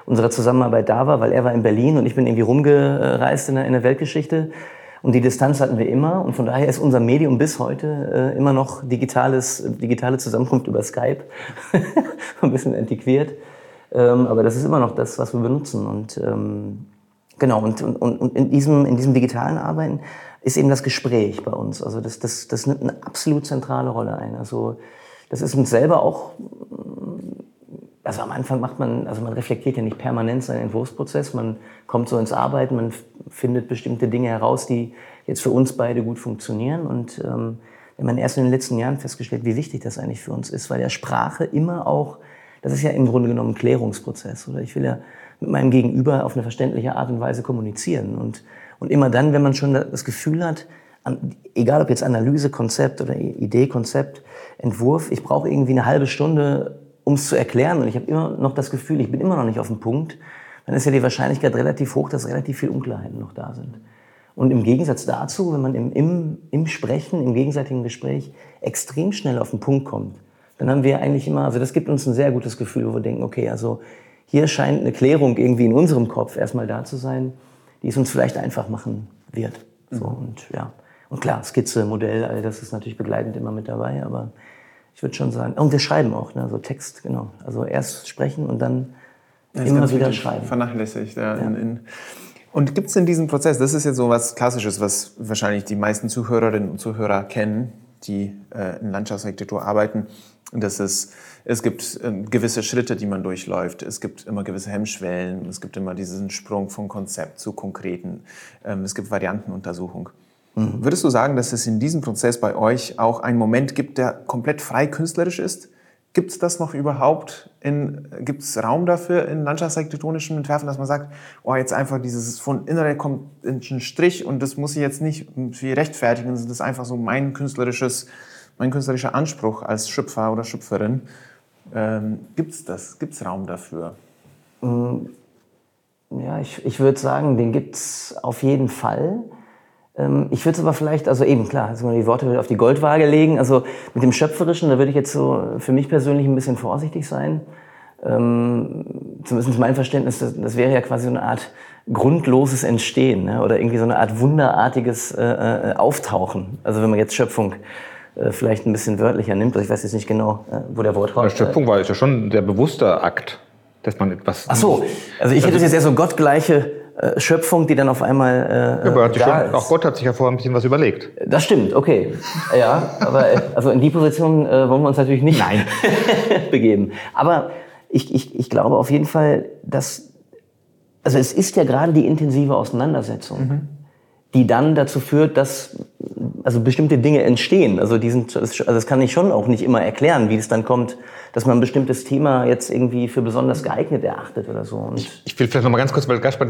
unserer Zusammenarbeit da war, weil er war in Berlin und ich bin irgendwie rumgereist in der, in der Weltgeschichte. Und die Distanz hatten wir immer. Und von daher ist unser Medium bis heute äh, immer noch digitales, digitale Zusammenkunft über Skype. Ein bisschen antiquiert. Ähm, aber das ist immer noch das, was wir benutzen. Und ähm, genau, und, und, und in, diesem, in diesem digitalen Arbeiten ist eben das Gespräch bei uns. Also das, das, das nimmt eine absolut zentrale Rolle ein. Also das ist uns selber auch, also am Anfang macht man, also man reflektiert ja nicht permanent seinen Entwurfsprozess, man kommt so ins Arbeiten, man findet bestimmte Dinge heraus, die jetzt für uns beide gut funktionieren. Und ähm, wenn man erst in den letzten Jahren festgestellt, wie wichtig das eigentlich für uns ist, weil ja Sprache immer auch, das ist ja im Grunde genommen ein Klärungsprozess, oder? Ich will ja mit meinem Gegenüber auf eine verständliche Art und Weise kommunizieren. Und und immer dann, wenn man schon das Gefühl hat, egal ob jetzt Analyse, Konzept oder Idee, Konzept, Entwurf, ich brauche irgendwie eine halbe Stunde, um es zu erklären und ich habe immer noch das Gefühl, ich bin immer noch nicht auf dem Punkt, dann ist ja die Wahrscheinlichkeit relativ hoch, dass relativ viele Unklarheiten noch da sind. Und im Gegensatz dazu, wenn man im, im, im Sprechen, im gegenseitigen Gespräch extrem schnell auf den Punkt kommt, dann haben wir eigentlich immer, also das gibt uns ein sehr gutes Gefühl, wo wir denken, okay, also hier scheint eine Klärung irgendwie in unserem Kopf erstmal da zu sein die es uns vielleicht einfach machen wird. So, mhm. und, ja. und klar, Skizze, Modell, all das ist natürlich begleitend immer mit dabei, aber ich würde schon sagen, und wir schreiben auch, ne, so Text, genau. Also erst sprechen und dann immer wieder schreiben.
Vernachlässigt, ja. ja. In, in und gibt es in diesem Prozess, das ist jetzt so was Klassisches, was wahrscheinlich die meisten Zuhörerinnen und Zuhörer kennen, die äh, in Landschaftsarchitektur arbeiten, dass es, es gibt äh, gewisse Schritte, die man durchläuft. Es gibt immer gewisse Hemmschwellen. Es gibt immer diesen Sprung vom Konzept zu konkreten. Ähm, es gibt Variantenuntersuchung. Würdest du sagen, dass es in diesem Prozess bei euch auch einen Moment gibt, der komplett frei künstlerisch ist? Gibt es das noch überhaupt? Gibt es Raum dafür in landschaftsarchitektonischen Entwerfen, dass man sagt, oh, jetzt einfach dieses von innere kommt in einen Strich und das muss ich jetzt nicht viel rechtfertigen, das ist einfach so mein künstlerisches mein künstlerischer Anspruch als Schöpfer oder Schöpferin. Ähm, Gibt es das? Gibt es Raum dafür?
Mm, ja, ich, ich würde sagen, den gibt es auf jeden Fall. Ähm, ich würde es aber vielleicht, also eben klar, also die Worte auf die Goldwaage legen. Also mit dem Schöpferischen, da würde ich jetzt so für mich persönlich ein bisschen vorsichtig sein. Ähm, zumindest mein Verständnis, das, das, wäre ja quasi so eine Art grundloses Entstehen ne? oder irgendwie so eine Art wunderartiges äh, äh Auftauchen. Also wenn man jetzt Schöpfung äh, vielleicht ein bisschen wörtlicher nimmt. Also ich weiß jetzt nicht genau, äh, wo der Wort
war. Schöpfung war ja schon der bewusste Akt, dass man etwas.
Ach so, also ich hätte also, jetzt eher so gottgleiche äh, Schöpfung, die dann auf einmal
äh, ja, aber schon, ist. Auch Gott hat sich ja vorher ein bisschen was überlegt.
Das stimmt, okay. Ja, aber also in die Position äh, wollen wir uns natürlich nicht Nein. begeben. Aber ich, ich, ich glaube auf jeden Fall, dass also es ist ja gerade die intensive Auseinandersetzung, mhm. die dann dazu führt, dass also bestimmte Dinge entstehen. Also, die sind, also das kann ich schon auch nicht immer erklären, wie es dann kommt, dass man ein bestimmtes Thema jetzt irgendwie für besonders geeignet erachtet oder so. Und
Ich will vielleicht noch mal ganz kurz, weil Gaspar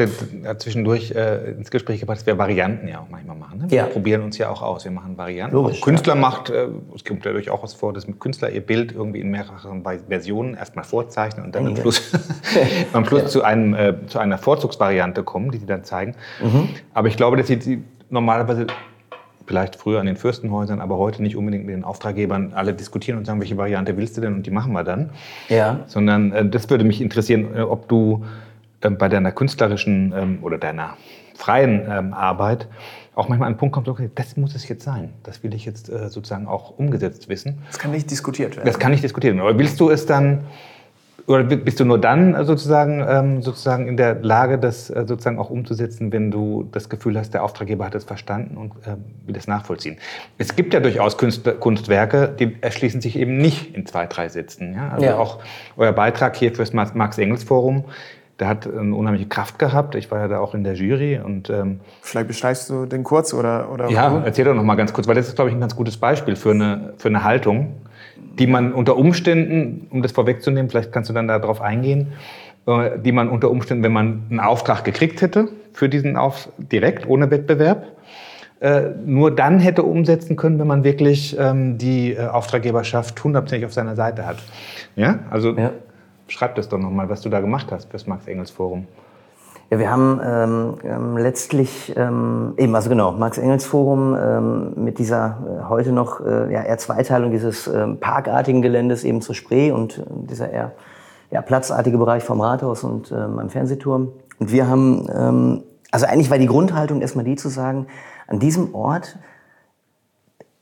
zwischendurch äh, ins Gespräch gebracht, dass wir Varianten ja auch manchmal machen. Ne? Wir
Ja.
probieren uns ja auch aus. Wir machen Varianten.
Logisch,
auch Künstler macht, äh, es kommt ja durchaus vor, dass Künstler ihr Bild irgendwie in mehreren Versionen erstmal vorzeichnen und dann am. Schluss, am Schluss zu, einem, äh, zu einer Vorzugsvariante kommen, die sie dann zeigen.
Mhm.
Aber ich glaube, dass sie normalerweise vielleicht früher an den Fürstenhäusern, aber heute nicht unbedingt mit den Auftraggebern alle diskutieren und sagen, welche Variante willst du denn und die machen wir dann
ja,
sondern äh, das würde mich interessieren, äh, ob du ähm, bei deiner künstlerischen ähm, oder deiner freien ähm, Arbeit auch manchmal an einen Punkt kommst, okay, das muss es jetzt sein. Das will ich jetzt äh, sozusagen auch umgesetzt wissen.
Das kann nicht diskutiert werden.
Das kann ich diskutieren. Aber willst du es dann, oder bi- bist du nur dann äh, sozusagen, ähm, sozusagen in der Lage, das äh, sozusagen auch umzusetzen, wenn du das Gefühl hast, der Auftraggeber hat es verstanden und ähm, will es nachvollziehen? Es gibt ja durchaus Künstler, Kunstwerke, die erschließen sich eben nicht in zwei, drei Sätzen. Ja? Also
Ja.
auch euer Beitrag hier fürs Max- Max-Engels-Forum, der hat eine unheimliche Kraft gehabt. Ich war ja da auch in der Jury und ähm,
Vielleicht beschreibst du den kurz oder, oder
ja, erzähl doch noch mal ganz kurz, weil das ist, glaube ich, ein ganz gutes Beispiel für eine, für eine Haltung, die man unter Umständen, um das vorwegzunehmen, vielleicht kannst du dann darauf eingehen, äh, die man unter Umständen, wenn man einen Auftrag gekriegt hätte für diesen Auf direkt ohne Wettbewerb, äh, nur dann hätte umsetzen können, wenn man wirklich ähm, die äh, Auftraggeberschaft hundertprozentig auf seiner Seite hat. Ja, also
Ja.
schreib das doch noch mal, was du da gemacht hast fürs Max-Engels-Forum.
Ja, wir haben ähm, ähm, letztlich ähm, eben, also genau, Max-Engels-Forum ähm, mit dieser äh, heute noch äh, ja, eher Zweiteilung dieses ähm, parkartigen Geländes eben zur Spree und äh, dieser eher ja, platzartige Bereich vom Rathaus und ähm, am Fernsehturm. Und wir haben, ähm, also eigentlich war die Grundhaltung erstmal die zu sagen, an diesem Ort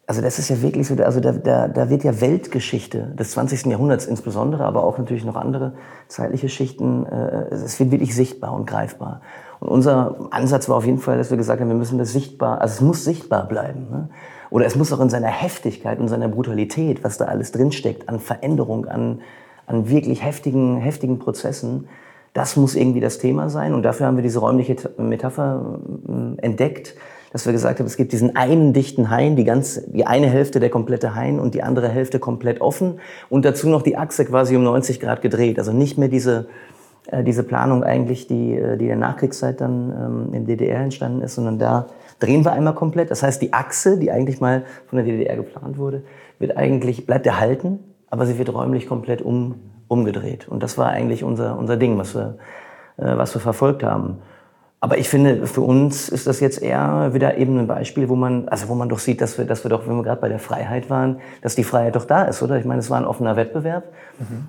also das ist ja wirklich so, also da, da, da wird ja Weltgeschichte des 20. Jahrhunderts insbesondere, aber auch natürlich noch andere zeitliche Schichten, äh, es wird wirklich sichtbar und greifbar. Und unser Ansatz war auf jeden Fall, dass wir gesagt haben, wir müssen das sichtbar, also es muss sichtbar bleiben. Ne? Oder es muss auch in seiner Heftigkeit und seiner Brutalität, was da alles drinsteckt, an Veränderung, an, an wirklich heftigen, heftigen Prozessen, das muss irgendwie das Thema sein. Und dafür haben wir diese räumliche Metapher ähm, entdeckt, dass wir gesagt haben, es gibt diesen einen dichten Hain, die, ganz, die eine Hälfte der komplette Hain und die andere Hälfte komplett offen und dazu noch die Achse quasi um 90 Grad gedreht. Also nicht mehr diese, äh, diese Planung eigentlich, die, äh, die in der Nachkriegszeit dann ähm, in DDR entstanden ist, sondern da drehen wir einmal komplett. Das heißt, die Achse, die eigentlich mal von der DDR geplant wurde, wird eigentlich, bleibt erhalten, aber sie wird räumlich komplett um, umgedreht. Und das war eigentlich unser, unser Ding, was wir, äh, was wir verfolgt haben. Aber ich finde, für uns ist das jetzt eher wieder eben ein Beispiel, wo man, also wo man doch sieht, dass wir, dass wir doch, wenn wir gerade bei der Freiheit waren, dass die Freiheit doch da ist, oder? Ich meine, es war ein offener Wettbewerb.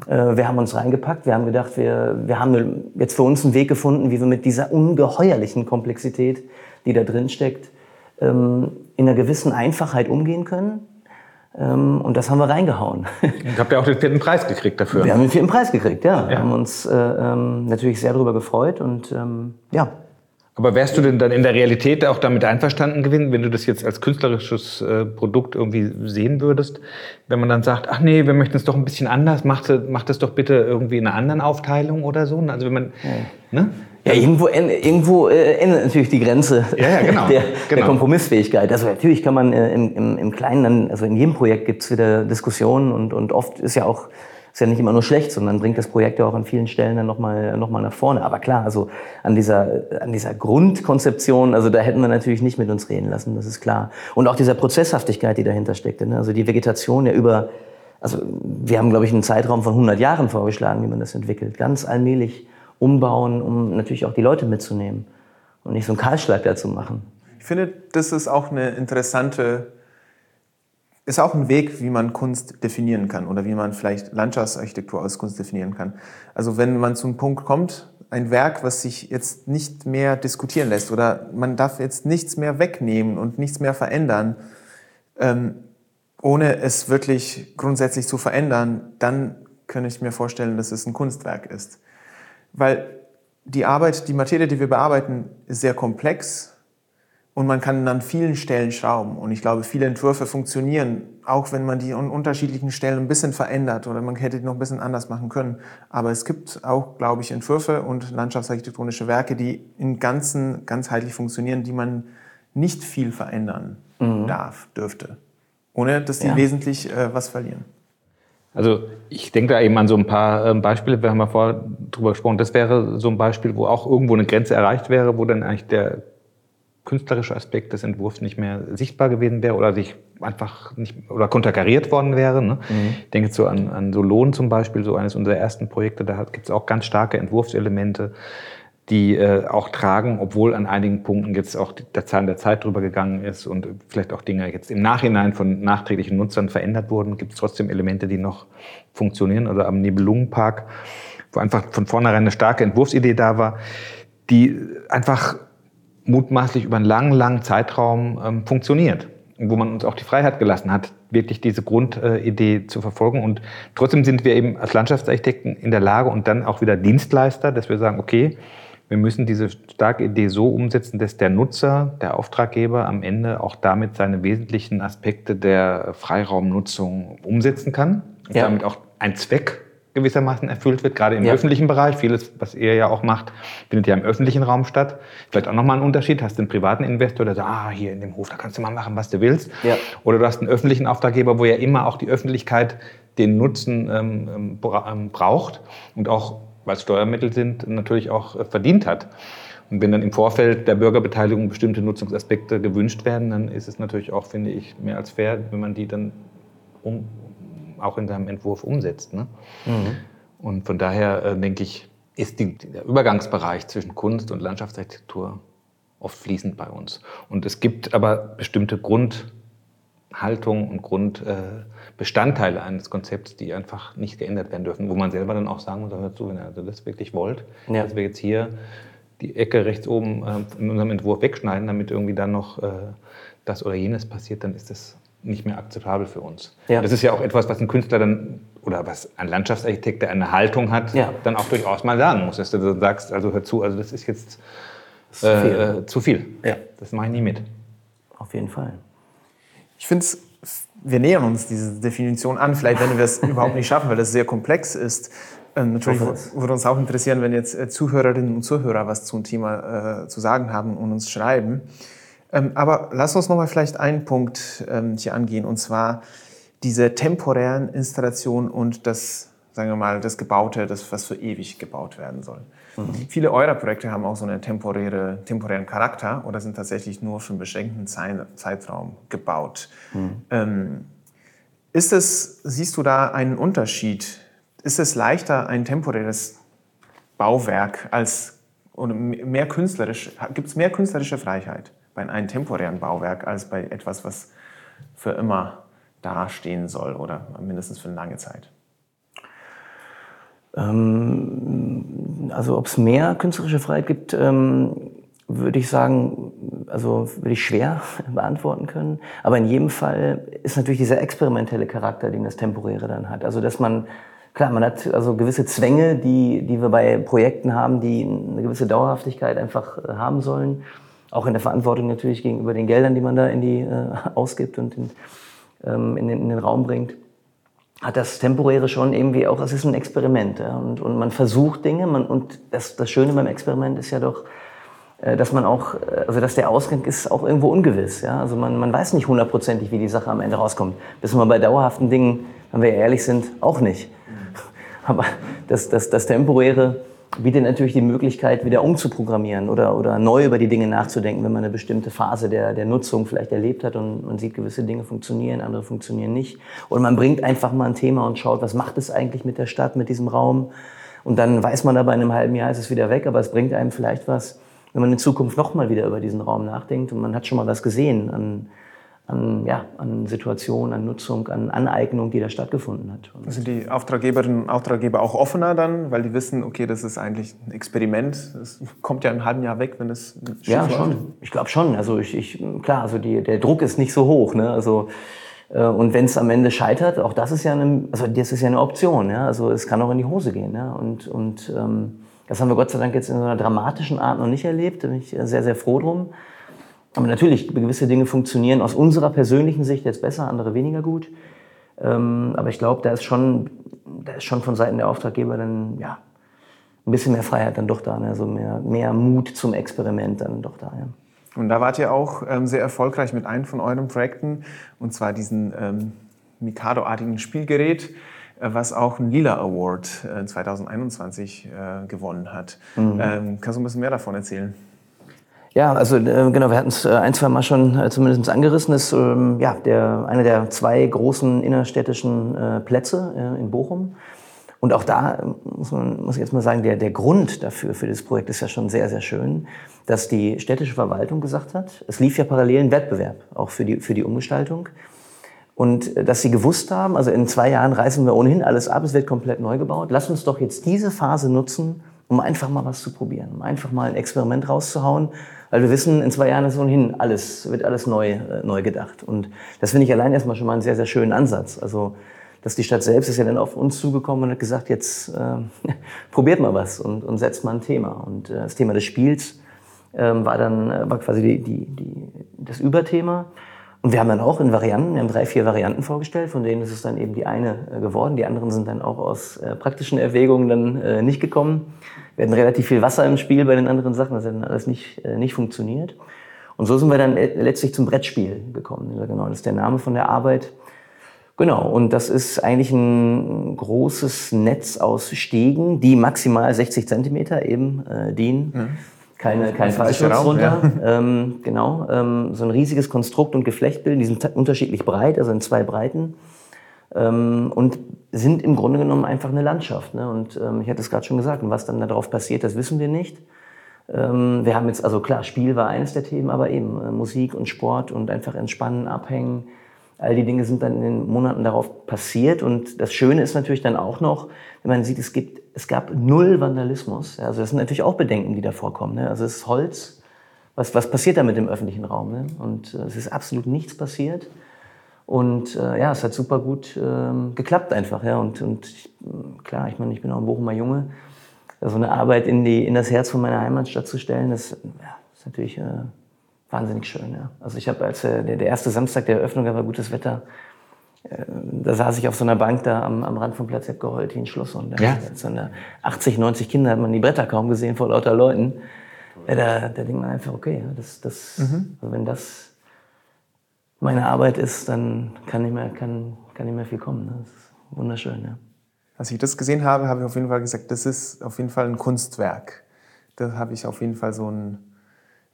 Äh, wir haben uns reingepackt, wir haben gedacht, wir, wir haben jetzt für uns einen Weg gefunden, wie wir mit dieser ungeheuerlichen Komplexität, die da drin steckt, ähm, in einer gewissen Einfachheit umgehen können. Ähm, und das haben wir reingehauen.
Ich habe ja auch den vierten Preis gekriegt dafür.
Wir haben den vierten Preis gekriegt, ja. Wir haben uns äh, ähm, natürlich sehr darüber gefreut und ähm, ja,
Aber wärst du denn dann in der Realität auch damit einverstanden gewesen, wenn du das jetzt als künstlerisches äh, Produkt irgendwie sehen würdest? Wenn man dann sagt, ach nee, wir möchten es doch ein bisschen anders, macht, macht es doch bitte irgendwie in einer anderen Aufteilung oder so. Also wenn man, ne?
Ja, irgendwo, en- irgendwo äh, endet natürlich die Grenze
Ja, ja, genau,
der,
genau.
der Kompromissfähigkeit. Also natürlich kann man äh, im, im, im Kleinen, dann, also in jedem Projekt gibt's wieder Diskussionen und, und oft ist ja auch ist ja nicht immer nur schlecht, sondern bringt das Projekt ja auch an vielen Stellen dann nochmal noch mal nach vorne. Aber klar, also an dieser, an dieser Grundkonzeption, also da hätten wir natürlich nicht mit uns reden lassen, das ist klar. Und auch dieser Prozesshaftigkeit, die dahinter steckte. Ne? Also die Vegetation ja über, also wir haben, glaube ich, einen Zeitraum von 100 Jahren vorgeschlagen, wie man das entwickelt. Ganz allmählich umbauen, um natürlich auch die Leute mitzunehmen und nicht so einen Kahlschlag dazu machen.
Ich finde, das ist auch eine interessante, ist auch ein Weg, wie man Kunst definieren kann oder wie man vielleicht Landschaftsarchitektur als Kunst definieren kann. Also wenn man zu einem Punkt kommt, ein Werk, was sich jetzt nicht mehr diskutieren lässt oder man darf jetzt nichts mehr wegnehmen und nichts mehr verändern, ähm, ohne es wirklich grundsätzlich zu verändern, dann kann ich mir vorstellen, dass es ein Kunstwerk ist. Weil die Arbeit, die Materie, die wir bearbeiten, ist sehr komplex und man kann an vielen Stellen schrauben. Und ich glaube, viele Entwürfe funktionieren, auch wenn man die an unterschiedlichen Stellen ein bisschen verändert oder man hätte die noch ein bisschen anders machen können. Aber es gibt auch, glaube ich, Entwürfe und landschaftsarchitektonische Werke, die im Ganzen ganzheitlich funktionieren, die man nicht viel verändern darf, dürfte, ohne dass die
Ja.
wesentlich äh, was verlieren.
Also ich denke da eben an so ein paar ähm, Beispiele, wir haben ja vorher drüber gesprochen, das wäre so ein Beispiel, wo auch irgendwo eine Grenze erreicht wäre, wo dann eigentlich der künstlerische Aspekt des Entwurfs nicht mehr sichtbar gewesen wäre oder sich einfach nicht oder konterkariert worden wäre. Ne? Ich denke so an, an so Lohn zum Beispiel, so eines unserer ersten Projekte, da gibt es auch ganz starke Entwurfselemente, die äh, auch tragen, obwohl an einigen Punkten jetzt auch die- der Zahn der Zeit drüber gegangen ist und vielleicht auch Dinge jetzt im Nachhinein von nachträglichen Nutzern verändert wurden, gibt es trotzdem Elemente, die noch funktionieren. Oder am Nibelungenpark, wo einfach von vornherein eine starke Entwurfsidee da war, die einfach mutmaßlich über einen langen, langen Zeitraum ähm, funktioniert. Wo man uns auch die Freiheit gelassen hat, wirklich diese Grundidee zu verfolgen. Und trotzdem sind wir eben als Landschaftsarchitekten in der Lage und dann auch wieder Dienstleister, dass wir sagen, okay, wir müssen diese starke Idee so umsetzen, dass der Nutzer, der Auftraggeber am Ende auch damit seine wesentlichen Aspekte der Freiraumnutzung umsetzen kann. Und
Ja.
damit auch ein Zweck gewissermaßen erfüllt wird, gerade im
Ja.
öffentlichen Bereich. Vieles, was ihr ja auch macht, findet ja im öffentlichen Raum statt. Vielleicht auch nochmal ein Unterschied. Hast du einen privaten Investor, der sagt, ah, hier in dem Hof, da kannst du mal machen, was du willst.
Ja.
Oder du hast einen öffentlichen Auftraggeber, wo ja immer auch die Öffentlichkeit den Nutzen ähm, ähm, ähm, braucht und auch, weil es Steuermittel sind, natürlich auch äh, verdient hat. Und wenn dann im Vorfeld der Bürgerbeteiligung bestimmte Nutzungsaspekte gewünscht werden, dann ist es natürlich auch, finde ich, mehr als fair, wenn man die dann um, auch in seinem Entwurf umsetzt. Ne? Und von daher äh, denke ich, ist die, der Übergangsbereich zwischen Kunst und Landschaftsarchitektur oft fließend bei uns. Und es gibt aber bestimmte Grundhaltungen und Grundbestandteile eines Konzepts, die einfach nicht geändert werden dürfen, wo man selber dann auch sagen muss, hör zu, wenn ihr also das wirklich wollt,
Ja.
dass wir jetzt hier die Ecke rechts oben äh, in unserem Entwurf wegschneiden, damit irgendwie dann noch äh, das oder jenes passiert, dann ist das nicht mehr akzeptabel für uns.
Ja.
Das ist ja auch etwas, was ein Künstler dann oder was ein Landschaftsarchitekt, der eine Haltung hat,
Ja.
dann auch durchaus mal sagen muss, dass du dann sagst, also hör zu, also das ist jetzt
zu viel.
äh, äh, zu viel.
Ja.
Das mache ich nie mit.
Auf jeden Fall.
Ich finde es, wir nähern uns diese Definition an, vielleicht wenn wir es überhaupt nicht schaffen, weil es sehr komplex ist. Ähm, natürlich würde uns auch interessieren, wenn jetzt äh, Zuhörerinnen und Zuhörer was zum Thema äh, zu sagen haben und uns schreiben. Ähm, aber lass uns noch mal vielleicht einen Punkt ähm, hier angehen, und zwar diese temporären Installationen und das, sagen wir mal, das Gebaute, das, was für ewig gebaut werden soll. Viele eurer Projekte haben auch so einen temporäre, temporären Charakter oder sind tatsächlich nur für einen beschränkten Zei- Zeitraum gebaut. Ähm, ist es, siehst du da einen Unterschied? Ist es leichter, ein temporäres Bauwerk als oder mehr künstlerisch, gibt es mehr künstlerische Freiheit bei einem temporären Bauwerk als bei etwas, was für immer dastehen soll oder mindestens für eine lange Zeit?
Ähm, also ob es mehr künstlerische Freiheit gibt, ähm, würde ich sagen, also würde ich schwer beantworten können. Aber in jedem Fall ist natürlich dieser experimentelle Charakter, den das Temporäre dann hat. Also dass man, klar, man hat also gewisse Zwänge, die, die wir bei Projekten haben, die eine gewisse Dauerhaftigkeit einfach äh, haben sollen. Auch in der Verantwortung natürlich gegenüber den Geldern, die man da in die äh, ausgibt und in, ähm, in, den, in den Raum bringt hat das Temporäre schon irgendwie auch, es ist ein Experiment. Ja? Und, und man versucht Dinge man, und das, das Schöne beim Experiment ist ja doch, äh, dass man auch, äh, also dass der Ausgang ist auch irgendwo ungewiss. Ja? Also man, man weiß nicht hundertprozentig, wie die Sache am Ende rauskommt. Wissen wir bei dauerhaften Dingen, wenn wir ehrlich sind, auch nicht. Aber das, das, das Temporäre bietet natürlich die Möglichkeit, wieder umzuprogrammieren oder, oder neu über die Dinge nachzudenken, wenn man eine bestimmte Phase der, der Nutzung vielleicht erlebt hat und man sieht, gewisse Dinge funktionieren, andere funktionieren nicht. Und man bringt einfach mal ein Thema und schaut, was macht es eigentlich mit der Stadt, mit diesem Raum. Und dann weiß man aber in einem halben Jahr ist es wieder weg, aber es bringt einem vielleicht was, wenn man in Zukunft nochmal wieder über diesen Raum nachdenkt und man hat schon mal was gesehen an, an, ja, an Situationen, an Nutzung, an Aneignung, die da stattgefunden hat. Und
Sind die Auftraggeberinnen und Auftraggeber auch offener dann, weil die wissen, okay, das ist eigentlich ein Experiment, es kommt ja in einem halben Jahr weg, wenn es
Ja,
läuft?
schon. Ich glaube schon. Also ich, ich klar, also die, der Druck ist nicht so hoch. Ne? Also äh, und wenn es am Ende scheitert, auch das ist ja eine, also das ist ja eine Option. Ja? Also es kann auch in die Hose gehen. Ja? Und und ähm, das haben wir Gott sei Dank jetzt in so einer dramatischen Art noch nicht erlebt. Da bin ich sehr sehr froh drum. Aber natürlich gewisse Dinge funktionieren aus unserer persönlichen Sicht jetzt besser, andere weniger gut. Ähm, aber ich glaube, da ist schon, da ist schon von Seiten der Auftraggeber dann ja ein bisschen mehr Freiheit dann doch da, ne? also mehr, mehr Mut zum Experiment dann doch da. Ja.
Und da wart ihr auch ähm, sehr erfolgreich mit einem von euren Projekten, und zwar diesen ähm, Mikado-artigen Spielgerät, äh, was auch einen Lila Award äh, 2021 äh, gewonnen hat. Mhm. Ähm, kannst du ein bisschen mehr davon erzählen?
Ja, also äh, genau, wir hatten es äh, ein, zwei Mal schon äh, zumindest angerissen. Ist ähm, ja, der, einer der zwei großen innerstädtischen äh, Plätze äh, in Bochum. Und auch da muss man muss ich jetzt mal sagen, der, der Grund dafür, für das Projekt ist ja schon sehr, sehr schön, dass die städtische Verwaltung gesagt hat, es lief ja parallel ein Wettbewerb, auch für die, für die Umgestaltung. Und äh, dass sie gewusst haben, also in zwei Jahren reißen wir ohnehin alles ab, es wird komplett neu gebaut. Lass uns doch jetzt diese Phase nutzen, um einfach mal was zu probieren, um einfach mal ein Experiment rauszuhauen, weil wir wissen, in zwei Jahren ist ohnehin alles, wird alles neu, äh, neu gedacht. Und das finde ich allein erstmal schon mal einen sehr, sehr schönen Ansatz. Also dass die Stadt selbst ist ja dann auf uns zugekommen und hat gesagt, jetzt äh, probiert mal was und, und setzt mal ein Thema. Und äh, das Thema des Spiels ähm, war dann äh, war quasi die, die, die, das Überthema. Und wir haben dann auch in Varianten, wir haben drei, vier Varianten vorgestellt, von denen ist es dann eben die eine äh, geworden. Die anderen sind dann auch aus äh, praktischen Erwägungen dann äh, nicht gekommen. Wir hatten relativ viel Wasser im Spiel bei den anderen Sachen, das hat dann alles nicht, äh, nicht funktioniert. Und so sind wir dann letztlich zum Brettspiel gekommen. Genau, das ist der Name von der Arbeit. Genau, und das ist eigentlich ein großes Netz aus Stegen, die maximal 60 Zentimeter eben äh, dienen. Mhm. Keine, kein Fallschutz runter. Ja. Ähm, genau, ähm, so ein riesiges Konstrukt und Geflecht bilden. Die sind unterschiedlich breit, also in zwei Breiten. Ähm, und sind im Grunde genommen einfach eine Landschaft. Ne? Und ähm, ich hatte es gerade schon gesagt, und was dann darauf passiert, das wissen wir nicht. Ähm, wir haben jetzt, also klar, Spiel war eines der Themen, aber eben äh, Musik und Sport und einfach entspannen, abhängen All die Dinge sind dann in den Monaten darauf passiert. Und das Schöne ist natürlich dann auch noch, wenn man sieht, es, gibt, es gab null Vandalismus. Also das sind natürlich auch Bedenken, die da vorkommen. Ne? Also es ist Holz. Was, was passiert da mit dem öffentlichen Raum? Ne? Und äh, es ist absolut nichts passiert. Und äh, ja, es hat super gut äh, geklappt einfach. Ja? Und, und ich, klar, ich meine, ich bin auch ein Bochumer Junge. So also eine Arbeit in, die, in das Herz von meiner Heimatstadt zu stellen, das ja, ist natürlich... Äh, wahnsinnig schön. Ja. Also ich habe als der, der erste Samstag der Eröffnung, da war gutes Wetter, äh, da saß ich auf so einer Bank da am, am Rand vom Platz, hab geheult wie ein Schluss. Und da ja. so eine 80, 90 Kinder hat man die Bretter kaum gesehen vor lauter Leuten. Da, da denkt man einfach, okay, das, das, mhm. also wenn das meine Arbeit ist, dann kann nicht mehr, kann, kann nicht mehr viel kommen. Ne? Das ist wunderschön. Ja.
Als ich das gesehen habe, habe ich auf jeden Fall gesagt, das ist auf jeden Fall ein Kunstwerk. Da habe ich auf jeden Fall so ein,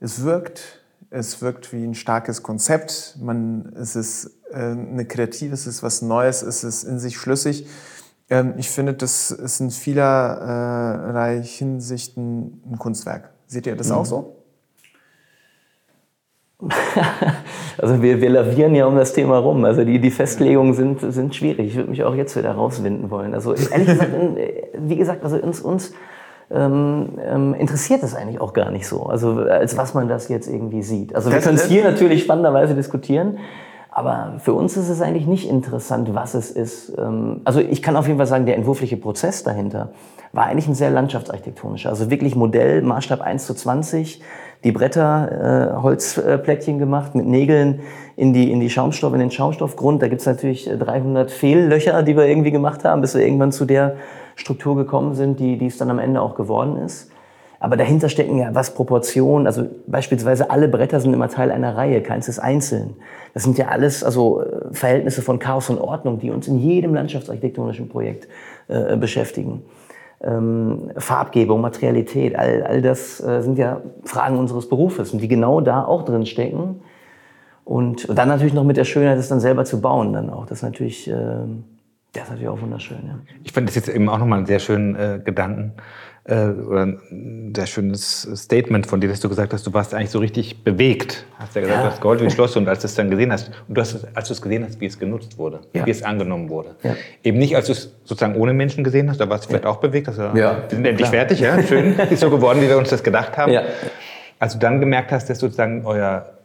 es wirkt es wirkt wie ein starkes Konzept. Man, es ist äh, eine kreative, es ist was Neues, es ist in sich schlüssig. Ähm, ich finde, das ist in vielerlei Hinsichten ein Kunstwerk. Seht ihr das mhm. auch so?
also wir, wir lavieren ja um das Thema rum. Also die, die Festlegungen sind, sind schwierig. Ich würde mich auch jetzt wieder rauswinden wollen. Also ehrlich gesagt, wie gesagt, also uns, uns ähm, ähm, interessiert es eigentlich auch gar nicht so, also als was man das jetzt irgendwie sieht. Also wir können es hier natürlich spannenderweise diskutieren, aber für uns ist es eigentlich nicht interessant, was es ist. Ähm, also ich kann auf jeden Fall sagen, der entwurfliche Prozess dahinter war eigentlich ein sehr landschaftsarchitektonischer. Also wirklich Modell, Maßstab 1 zu 20, die Bretter, äh, Holzplättchen gemacht mit Nägeln in die, in die Schaumstoff, in den Schaumstoffgrund. Da gibt's natürlich 300 Fehllöcher, die wir irgendwie gemacht haben, bis wir irgendwann zu der Struktur gekommen sind, die, die es dann am Ende auch geworden ist. Aber dahinter stecken ja was Proportionen. Also beispielsweise alle Bretter sind immer Teil einer Reihe, keins ist einzeln. Das sind ja alles also äh, Verhältnisse von Chaos und Ordnung, die uns in jedem landschaftsarchitektonischen Projekt äh, beschäftigen. Ähm, Farbgebung, Materialität, all, all das äh, sind ja Fragen unseres Berufes und die genau da auch drin stecken. Und dann natürlich noch mit der Schönheit, es dann selber zu bauen, dann auch. Das ist natürlich äh, das ist natürlich auch wunderschön, ja.
Ich fand das jetzt eben auch nochmal einen sehr schönen äh, Gedanken äh, oder ein sehr schönes Statement von dir, dass du gesagt hast, du warst eigentlich so richtig bewegt. Hast ja gesagt, ja. du hast Gold wie Schloss und als du es dann gesehen hast, und du hast, als du es gesehen hast, wie es genutzt wurde, ja. wie es angenommen wurde. Ja. Eben nicht, als du es sozusagen ohne Menschen gesehen hast, da warst du vielleicht auch bewegt. Also, ja. Wir sind endlich Klar. fertig, ja, schön, ist so geworden, wie wir uns das gedacht haben. Ja. Als du dann gemerkt hast, dass sozusagen euer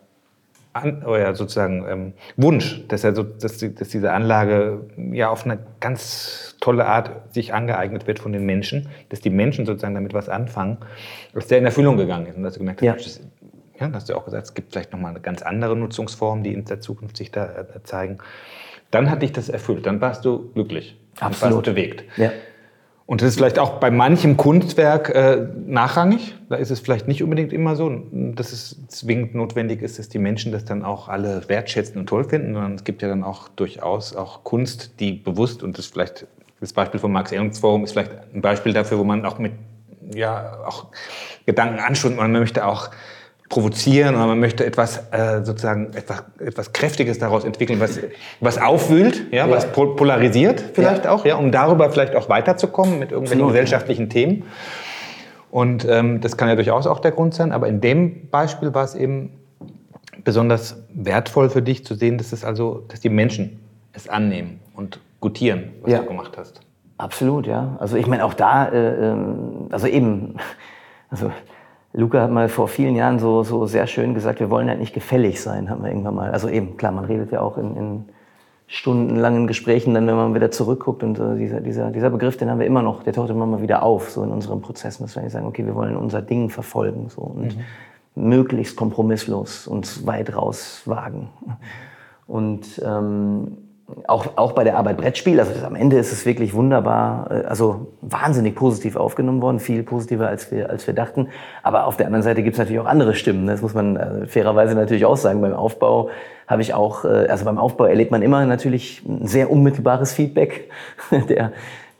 an, euer sozusagen ähm, Wunsch, dass, er so, dass, dass diese Anlage ja auf eine ganz tolle Art sich angeeignet wird von den Menschen, dass die Menschen sozusagen damit was anfangen, dass der in Erfüllung gegangen ist und dass du gemerkt hast, ja. ja, hast du auch gesagt, es gibt vielleicht nochmal eine ganz andere Nutzungsform, die in der Zukunft sich da äh, zeigen. Dann hat dich das erfüllt, dann warst du glücklich,
Absolut.
warst bewegt.
Ja.
Und das ist vielleicht auch bei manchem Kunstwerk äh, nachrangig. Da ist es vielleicht nicht unbedingt immer so, dass es zwingend notwendig ist, dass die Menschen das dann auch alle wertschätzen und toll finden, sondern es gibt ja dann auch durchaus auch Kunst, die bewusst, und das vielleicht das Beispiel vom Marx-Engels-Forum ist vielleicht ein Beispiel dafür, wo man auch mit ja, auch Gedanken anschaut, man möchte auch provozieren oder man möchte etwas äh, sozusagen etwas, etwas Kräftiges daraus entwickeln, was, was aufwühlt, ja, ja. was polarisiert vielleicht ja. auch, ja, um darüber vielleicht auch weiterzukommen mit irgendwelchen Absolut, gesellschaftlichen ja. Themen. Und ähm, das kann ja durchaus auch der Grund sein, aber in dem Beispiel war es eben besonders wertvoll für dich zu sehen, dass es also, dass die Menschen es annehmen und gutieren, was du gemacht hast.
Absolut, ja. Also ich meine auch da, äh, ähm, also eben, also Luca hat mal vor vielen Jahren so, so sehr schön gesagt, wir wollen halt nicht gefällig sein, haben wir irgendwann mal. Also eben, klar, man redet ja auch in, in stundenlangen Gesprächen dann, wenn man wieder zurückguckt und äh, dieser, dieser, dieser Begriff, den haben wir immer noch, der taucht immer mal wieder auf, so in unseren Prozessen, dass wir nicht sagen, okay, wir wollen unser Ding verfolgen so, und mhm. möglichst kompromisslos uns weit raus wagen. Und ähm, auch, auch bei der Arbeit Brettspiel, also am Ende ist es wirklich wunderbar, äh, also wahnsinnig positiv aufgenommen worden, viel positiver als wir, als wir dachten. Aber auf der anderen Seite gibt es natürlich auch andere Stimmen. Das muss man äh, fairerweise natürlich auch sagen. Beim Aufbau habe ich auch, äh, also beim Aufbau erlebt man immer natürlich ein sehr unmittelbares Feedback der,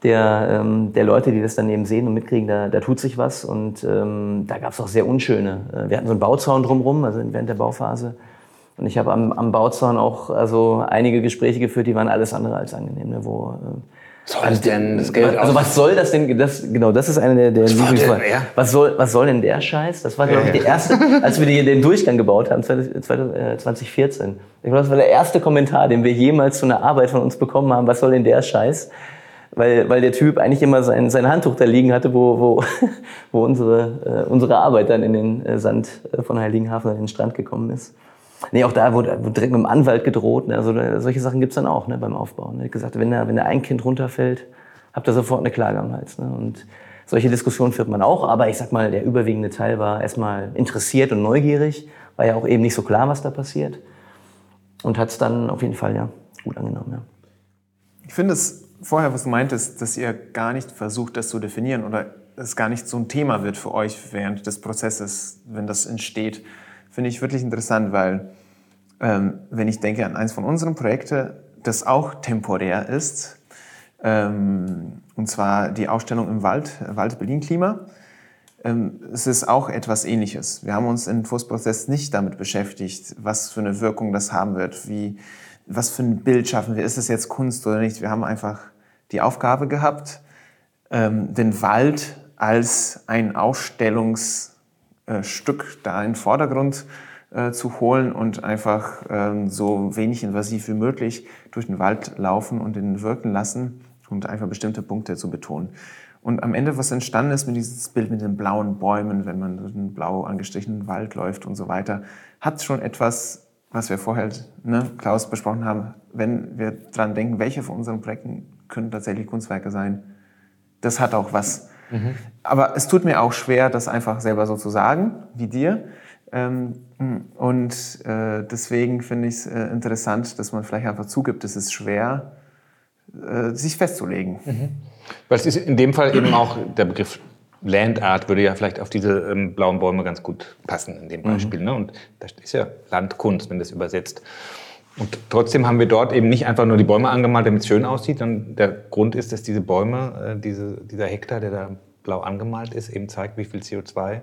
der, ähm, der Leute, die das dann eben sehen und mitkriegen, da, da tut sich was. Und ähm, da gab es auch sehr unschöne. Wir hatten so einen Bauzaun drumherum, also während der Bauphase und ich habe am, am Bauzaun auch also einige Gespräche geführt, die waren alles andere als angenehm. Ne, wo,
äh, soll denn das Geld
Also was soll das denn? Das, genau, das ist eine der, der Lieblingsfragen. Ja. Was soll, was soll denn der Scheiß? Das war, glaube ich, ja, ja. die erste, als wir den Durchgang gebaut haben, 2014. Äh, ich glaube, das war der erste Kommentar, den wir jemals zu einer Arbeit von uns bekommen haben. Was soll denn der Scheiß? Weil, weil der Typ eigentlich immer sein, sein Handtuch da liegen hatte, wo, wo, wo unsere, äh, unsere Arbeit dann in den äh, Sand äh, von Heiligenhafen an den Strand gekommen ist. Nee, auch da wurde, wurde direkt mit dem Anwalt gedroht. Ne? Also solche Sachen gibt's dann auch ne, beim Aufbau. Ne? Gesagt, wenn da, wenn da ein Kind runterfällt, habt ihr sofort eine Klage am Hals. Ne? Und solche Diskussionen führt man auch, aber ich sag mal, der überwiegende Teil war erstmal interessiert und neugierig, war ja auch eben nicht so klar, was da passiert. Und hat's dann auf jeden Fall ja gut angenommen. Ja.
Ich finde es vorher, was du meintest, dass ihr gar nicht versucht, das zu definieren oder es gar nicht so ein Thema wird für euch während des Prozesses, wenn das entsteht finde ich wirklich interessant, weil ähm, wenn ich denke an eins von unseren Projekten, das auch temporär ist, ähm, und zwar die Ausstellung im Wald, Wald Berlin Klima, ähm, es ist auch etwas Ähnliches. Wir haben uns im Entwurfsprozess nicht damit beschäftigt, was für eine Wirkung das haben wird, wie, was für ein Bild schaffen wir, ist es jetzt Kunst oder nicht. Wir haben einfach die Aufgabe gehabt, ähm, den Wald als ein Ausstellungs äh, Stück da in den Vordergrund äh, zu holen und einfach ähm, so wenig invasiv wie möglich durch den Wald laufen und ihn wirken lassen und einfach bestimmte Punkte zu betonen. Und am Ende, was entstanden ist mit dieses Bild mit den blauen Bäumen, wenn man durch einen blau angestrichenen Wald läuft und so weiter, hat schon etwas, was wir vorher, ne, Klaus, besprochen haben, wenn wir dran denken, welche von unseren Projekten können tatsächlich Kunstwerke sein, das hat auch was Mhm. Aber es tut mir auch schwer, das einfach selber so zu sagen, wie dir. Ähm, und äh, deswegen finde ich es äh, interessant, dass man vielleicht einfach zugibt, es ist schwer, äh, sich festzulegen.
Mhm. Weil es ist in dem Fall eben auch der Begriff Landart würde ja vielleicht auf diese ähm, blauen Bäume ganz gut passen in dem mhm. Beispiel. Mhm. Ne? Und das ist ja Landkunst, wenn das übersetzt. Und trotzdem haben wir dort eben nicht einfach nur die Bäume angemalt, damit es schön aussieht, sondern der Grund ist, dass diese Bäume, äh, diese, dieser Hektar, der da blau angemalt ist, eben zeigt, wie viel CO2 äh,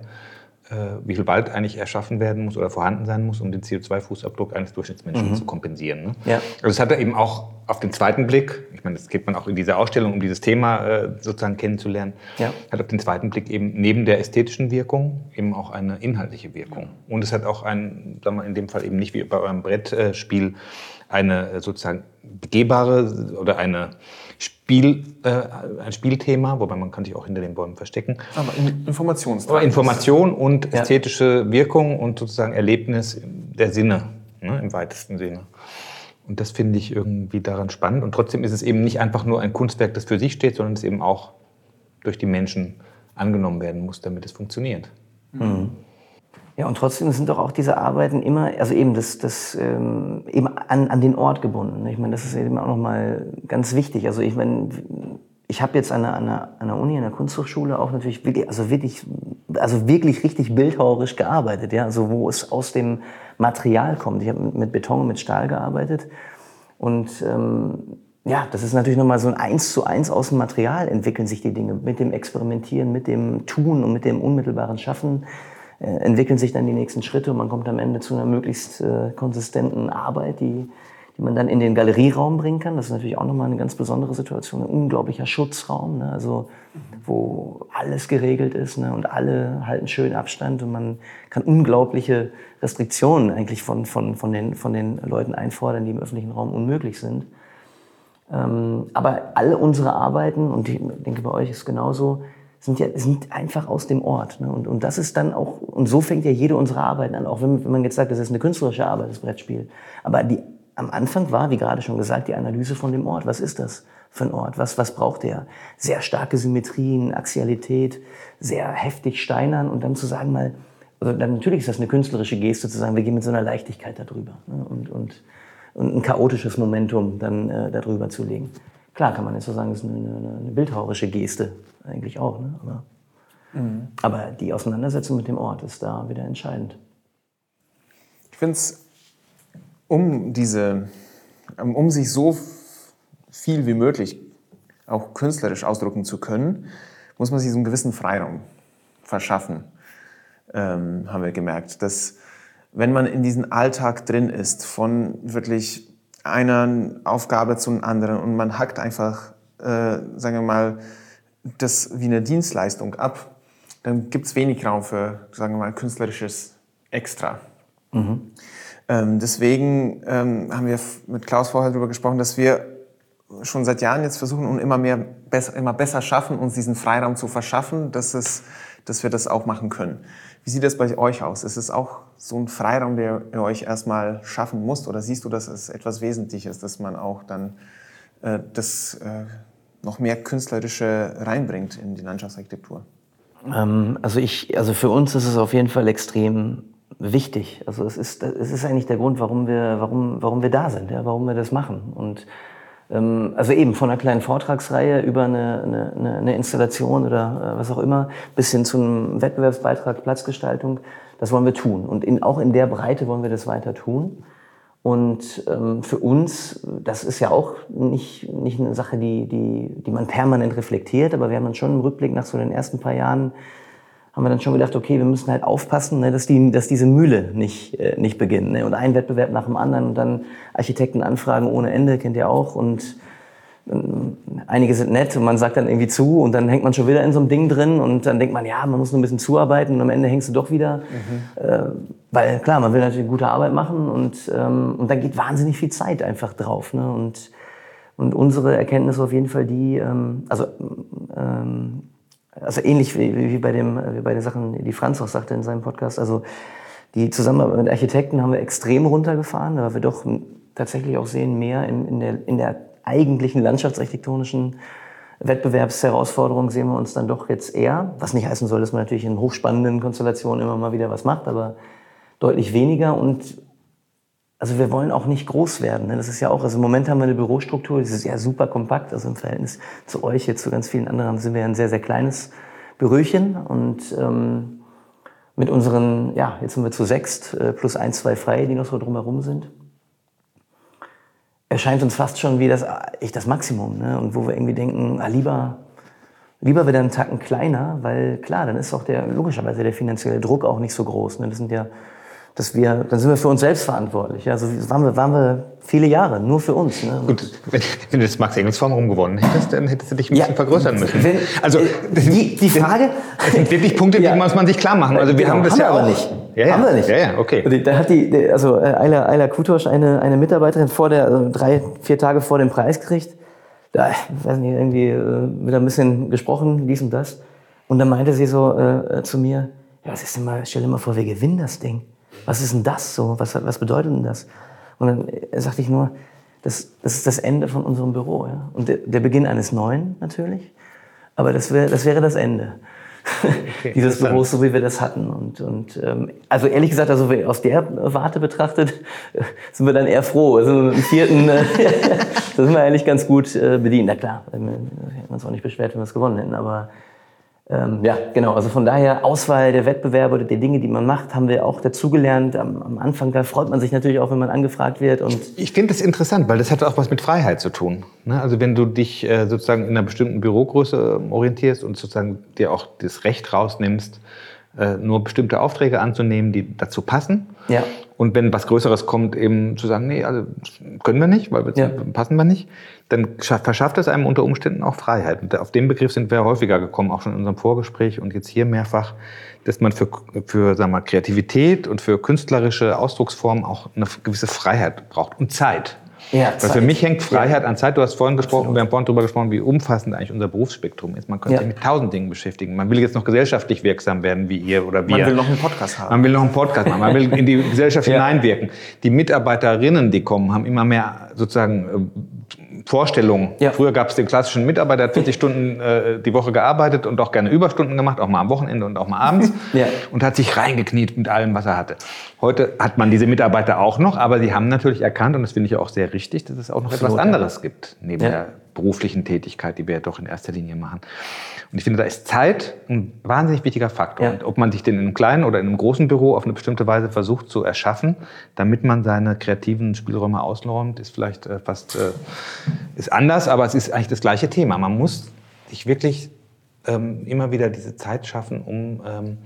wie viel Wald eigentlich erschaffen werden muss oder vorhanden sein muss, um den CO2-Fußabdruck eines Durchschnittsmenschen mhm. zu kompensieren. Ne? Ja. Also es hat er eben auch auf den zweiten Blick, ich meine, das geht man auch in dieser Ausstellung, um dieses Thema äh, sozusagen kennenzulernen, ja. hat auf den zweiten Blick eben neben der ästhetischen Wirkung eben auch eine inhaltliche Wirkung. Und es hat auch ein, sagen wir in dem Fall eben nicht wie bei eurem Brettspiel, eine äh, sozusagen begehbare oder eine Spiel, äh, ein Spielthema, wobei man kann sich auch hinter den Bäumen verstecken.
Aber Informations
Aber Information und ästhetische ja. Wirkung und sozusagen Erlebnis der Sinne, ne, im weitesten Sinne. Und das finde ich irgendwie daran spannend. Und trotzdem ist es eben nicht einfach nur ein Kunstwerk, das für sich steht, sondern es eben auch durch die Menschen angenommen werden muss, damit es funktioniert. Mhm.
Ja, und trotzdem sind doch auch diese Arbeiten immer, also eben das, das ähm, eben an, an den Ort gebunden. Ich meine, das ist eben auch nochmal ganz wichtig. Also ich meine, ich habe jetzt an einer, an, einer, an einer Uni, an der Kunsthochschule auch natürlich wirklich, also wirklich, also wirklich richtig bildhauerisch gearbeitet, ja, also wo es aus dem Material kommt. Ich habe mit Beton und mit Stahl gearbeitet und ähm, ja, das ist natürlich nochmal so ein Eins zu eins aus dem Material entwickeln sich die Dinge. Mit dem Experimentieren, mit dem Tun und mit dem unmittelbaren Schaffen entwickeln sich dann die nächsten Schritte und man kommt am Ende zu einer möglichst äh, konsistenten Arbeit, die, die man dann in den Galerieraum bringen kann. Das ist natürlich auch nochmal eine ganz besondere Situation, ein unglaublicher Schutzraum, ne? also wo alles geregelt ist ne? und alle halten schön Abstand und man kann unglaubliche Restriktionen eigentlich von, von, von, den, von den Leuten einfordern, die im öffentlichen Raum unmöglich sind. Ähm, aber alle unsere Arbeiten, und ich denke bei euch ist es genauso, sind ja sind einfach aus dem Ort. Ne? Und, und das ist dann auch, und so fängt ja jede unserer Arbeiten an, auch wenn, wenn man jetzt sagt, das ist eine künstlerische Arbeit, das Brettspiel. Aber die am Anfang war, wie gerade schon gesagt, die Analyse von dem Ort. Was ist das für ein Ort? Was, was braucht der? Sehr starke Symmetrien, Axialität, sehr heftig steinern und dann zu sagen mal, also dann natürlich ist das eine künstlerische Geste zu sagen, wir gehen mit so einer Leichtigkeit darüber ne? und, und, und ein chaotisches Momentum dann äh, darüber zu legen. Klar kann man jetzt so sagen, das ist eine, eine, eine bildhauerische Geste eigentlich auch, ne? aber, mhm. aber die Auseinandersetzung mit dem Ort ist da wieder entscheidend.
Ich finde es um diese, um sich so viel wie möglich auch künstlerisch ausdrücken zu können, muss man sich so einen gewissen Freiraum verschaffen, ähm, haben wir gemerkt. Dass wenn man in diesem Alltag drin ist, von wirklich einer Aufgabe zu einer anderen und man hackt einfach, äh, sagen wir mal, das wie eine Dienstleistung ab, dann gibt es wenig Raum für, sagen wir mal, künstlerisches Extra. Mhm. Ähm, deswegen ähm, haben wir mit Klaus vorher darüber gesprochen, dass wir schon seit Jahren jetzt versuchen und immer mehr besser, immer besser schaffen, uns diesen Freiraum zu verschaffen, dass, es, dass wir das auch machen können. Wie sieht das bei euch aus? Ist es auch so ein Freiraum, der ihr euch erstmal schaffen musst? Oder siehst du das als etwas Wesentliches, dass man auch dann äh, das äh, noch mehr Künstlerische reinbringt in die Landschaftsarchitektur?
Ähm, also, ich, also für uns ist es auf jeden Fall extrem wichtig. Also es ist, es ist eigentlich der Grund, warum wir, warum, warum wir da sind, ja, warum wir das machen. Und also eben von einer kleinen Vortragsreihe über eine, eine, eine Installation oder äh, was auch immer bis hin zu einem Wettbewerbsbeitrag Platzgestaltung, das wollen wir tun. Und in, auch in der Breite wollen wir das weiter tun. Und ähm, für uns, das ist ja auch nicht, nicht eine Sache, die, die, die man permanent reflektiert, aber wir haben dann schon im Rückblick nach so den ersten paar Jahren haben wir dann schon gedacht, okay, wir müssen halt aufpassen, ne, dass, die, dass diese Mühle nicht, äh, nicht beginnt. Ne? Und ein Wettbewerb nach dem anderen und dann Architektenanfragen ohne Ende, kennt ihr auch. Und ähm, einige sind nett und man sagt dann irgendwie zu und dann hängt man schon wieder in so einem Ding drin und dann denkt man, ja, man muss nur ein bisschen zuarbeiten und am Ende hängst du doch wieder. Mhm. Äh, weil klar, man will natürlich gute Arbeit machen und, ähm, und dann geht wahnsinnig viel Zeit einfach drauf. Ne? Und, und unsere Erkenntnis auf jeden Fall die, ähm, also ähm, also ähnlich wie, wie, bei dem, wie bei den Sachen, die Franz auch sagte in seinem Podcast. Also die Zusammenarbeit mit Architekten haben wir extrem runtergefahren, weil wir doch tatsächlich auch sehen, mehr in, in, der, in der eigentlichen landschaftsarchitektonischen Wettbewerbsherausforderung sehen wir uns dann doch jetzt eher. Was nicht heißen soll, dass man natürlich in hochspannenden Konstellationen immer mal wieder was macht, aber deutlich weniger. Und also wir wollen auch nicht groß werden. Ne? Das ist ja auch, also im Moment haben wir eine Bürostruktur, die ist ja super kompakt. Also im Verhältnis zu euch, jetzt zu ganz vielen anderen, sind wir ein sehr, sehr kleines Büröchen. Und ähm, mit unseren, ja, jetzt sind wir zu sechst, äh, plus ein, zwei Freie, die noch so drumherum sind. Erscheint uns fast schon wie das, echt das Maximum. Ne? Und wo wir irgendwie denken, ah, lieber, lieber wieder einen Tacken kleiner, weil klar, dann ist auch der, logischerweise der finanzielle Druck auch nicht so groß. Ne? Das sind ja dass wir, dann sind wir für uns selbst verantwortlich. Also waren wir, waren wir viele Jahre nur für uns. Ne?
Gut, wenn, wenn du das Max-Engels-Forum gewonnen hättest, dann hättest du dich ein bisschen ja, vergrößern müssen.
Wenn, also die, die Frage,
das sind wirklich Punkte, ja, die muss man sich klar machen. Also wir genau, haben das haben ja
aber nicht.
Ja, ja.
Haben wir nicht.
Ja, ja, okay.
Da hat die, also äh, Ayla, Ayla Kutosch, eine, eine Mitarbeiterin vor der, also drei, vier Tage vor dem Preis gekriegt. Da, weiß nicht, irgendwie äh, wird ein bisschen gesprochen, dies und das. Und dann meinte sie so äh, zu mir, ja, was ist denn mal, stell dir mal vor, wir gewinnen das Ding was ist denn das so? Was, was bedeutet denn das? Und dann äh, sagte ich nur, das, das ist das Ende von unserem Büro. Ja? Und der, der Beginn eines Neuen natürlich. Aber das, wär, das wäre das Ende. okay, dieses Büros, so wie wir das hatten. Und, und ähm, also ehrlich gesagt, also aus der Warte betrachtet, sind wir dann eher froh. Also im vierten, äh, da sind wir eigentlich ganz gut äh, bedient. Na klar, wir hätten uns auch nicht beschwert, wenn wir es gewonnen hätten, aber ähm, ja, genau. Also von daher Auswahl der Wettbewerbe oder der Dinge, die man macht, haben wir auch dazugelernt. Am, am Anfang, da freut man sich natürlich auch, wenn man angefragt wird. Und
ich finde das interessant, weil das hat auch was mit Freiheit zu tun. Ne? Also wenn du dich äh, sozusagen in einer bestimmten Bürogröße orientierst und sozusagen dir auch das Recht rausnimmst, äh, nur bestimmte Aufträge anzunehmen, die dazu passen.
Ja.
Und wenn was Größeres kommt, eben zu sagen, nee, also können wir nicht, weil wir ja. passen wir nicht, dann verschafft es einem unter Umständen auch Freiheit. Und auf den Begriff sind wir häufiger gekommen, auch schon in unserem Vorgespräch und jetzt hier mehrfach, dass man für, für sagen wir, Kreativität und für künstlerische Ausdrucksformen auch eine gewisse Freiheit braucht und Zeit. Ja, Weil für mich hängt Freiheit ja. an Zeit. Du hast vorhin gesprochen, Absolut. wir haben vorhin darüber gesprochen, wie umfassend eigentlich unser Berufsspektrum ist. Man könnte ja. sich mit tausend Dingen beschäftigen. Man will jetzt noch gesellschaftlich wirksam werden, wie ihr oder wir.
Man will noch einen Podcast haben.
Man will noch einen Podcast machen. Man will in die Gesellschaft hineinwirken. Die Mitarbeiterinnen, die kommen, haben immer mehr sozusagen Vorstellungen. Ja. Früher gab es den klassischen Mitarbeiter, der hat 40 Stunden äh, die Woche gearbeitet und auch gerne Überstunden gemacht, auch mal am Wochenende und auch mal abends. ja. Und hat sich reingekniet mit allem, was er hatte. Heute hat man diese Mitarbeiter auch noch, aber sie haben natürlich erkannt, und das finde ich auch sehr richtig, dass es auch noch Absolut, etwas anderes ja. gibt, neben der beruflichen Tätigkeit, die wir ja doch in erster Linie machen. Und ich finde, da ist Zeit ein wahnsinnig wichtiger Faktor. Ja. Und ob man sich den in einem kleinen oder in einem großen Büro auf eine bestimmte Weise versucht zu erschaffen, damit man seine kreativen Spielräume ausräumt, ist vielleicht äh, fast äh, ist anders, aber es ist eigentlich das gleiche Thema. Man muss sich wirklich ähm, immer wieder diese Zeit schaffen, um ähm,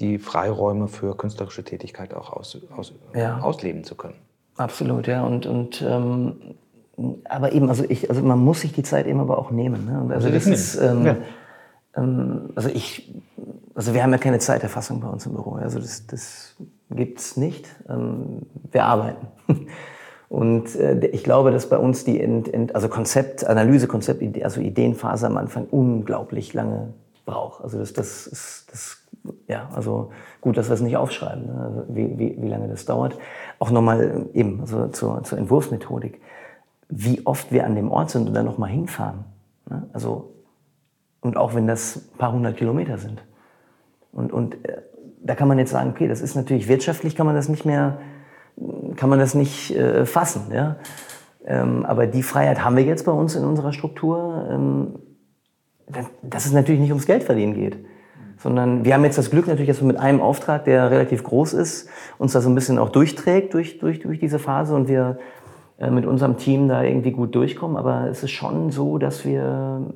die Freiräume für künstlerische Tätigkeit auch aus, aus, ja. ausleben zu können.
Absolut, ja. Und, und ähm, aber eben, also ich, also man muss sich die Zeit eben aber auch nehmen. Ne? Also das ist, ähm, ja. Ähm, also ich, also wir haben ja keine Zeiterfassung bei uns im Büro. Also das, das gibt's nicht. Ähm, wir arbeiten. Und äh, ich glaube, dass bei uns die Ent, Ent, also Konzept, Analyse, Konzept, also Ideenphase am Anfang unglaublich lange braucht. Also das, das ist, das, ja, also gut, dass wir es nicht aufschreiben, ne? also wie, wie, wie lange das dauert. Auch nochmal eben also zur, zur Entwurfsmethodik, wie oft wir an dem Ort sind und dann nochmal hinfahren. Ne? Also und auch wenn das ein paar hundert Kilometer sind. Und, und äh, da kann man jetzt sagen, okay, das ist natürlich wirtschaftlich, kann man das nicht mehr, kann man das nicht äh, fassen. Ja? Ähm, aber die Freiheit haben wir jetzt bei uns in unserer Struktur, ähm, dass es natürlich nicht ums Geld verdienen geht. Sondern wir haben jetzt das Glück natürlich, dass wir mit einem Auftrag, der relativ groß ist, uns da so ein bisschen auch durchträgt durch, durch, durch diese Phase und wir äh, mit unserem Team da irgendwie gut durchkommen. Aber es ist schon so, dass wir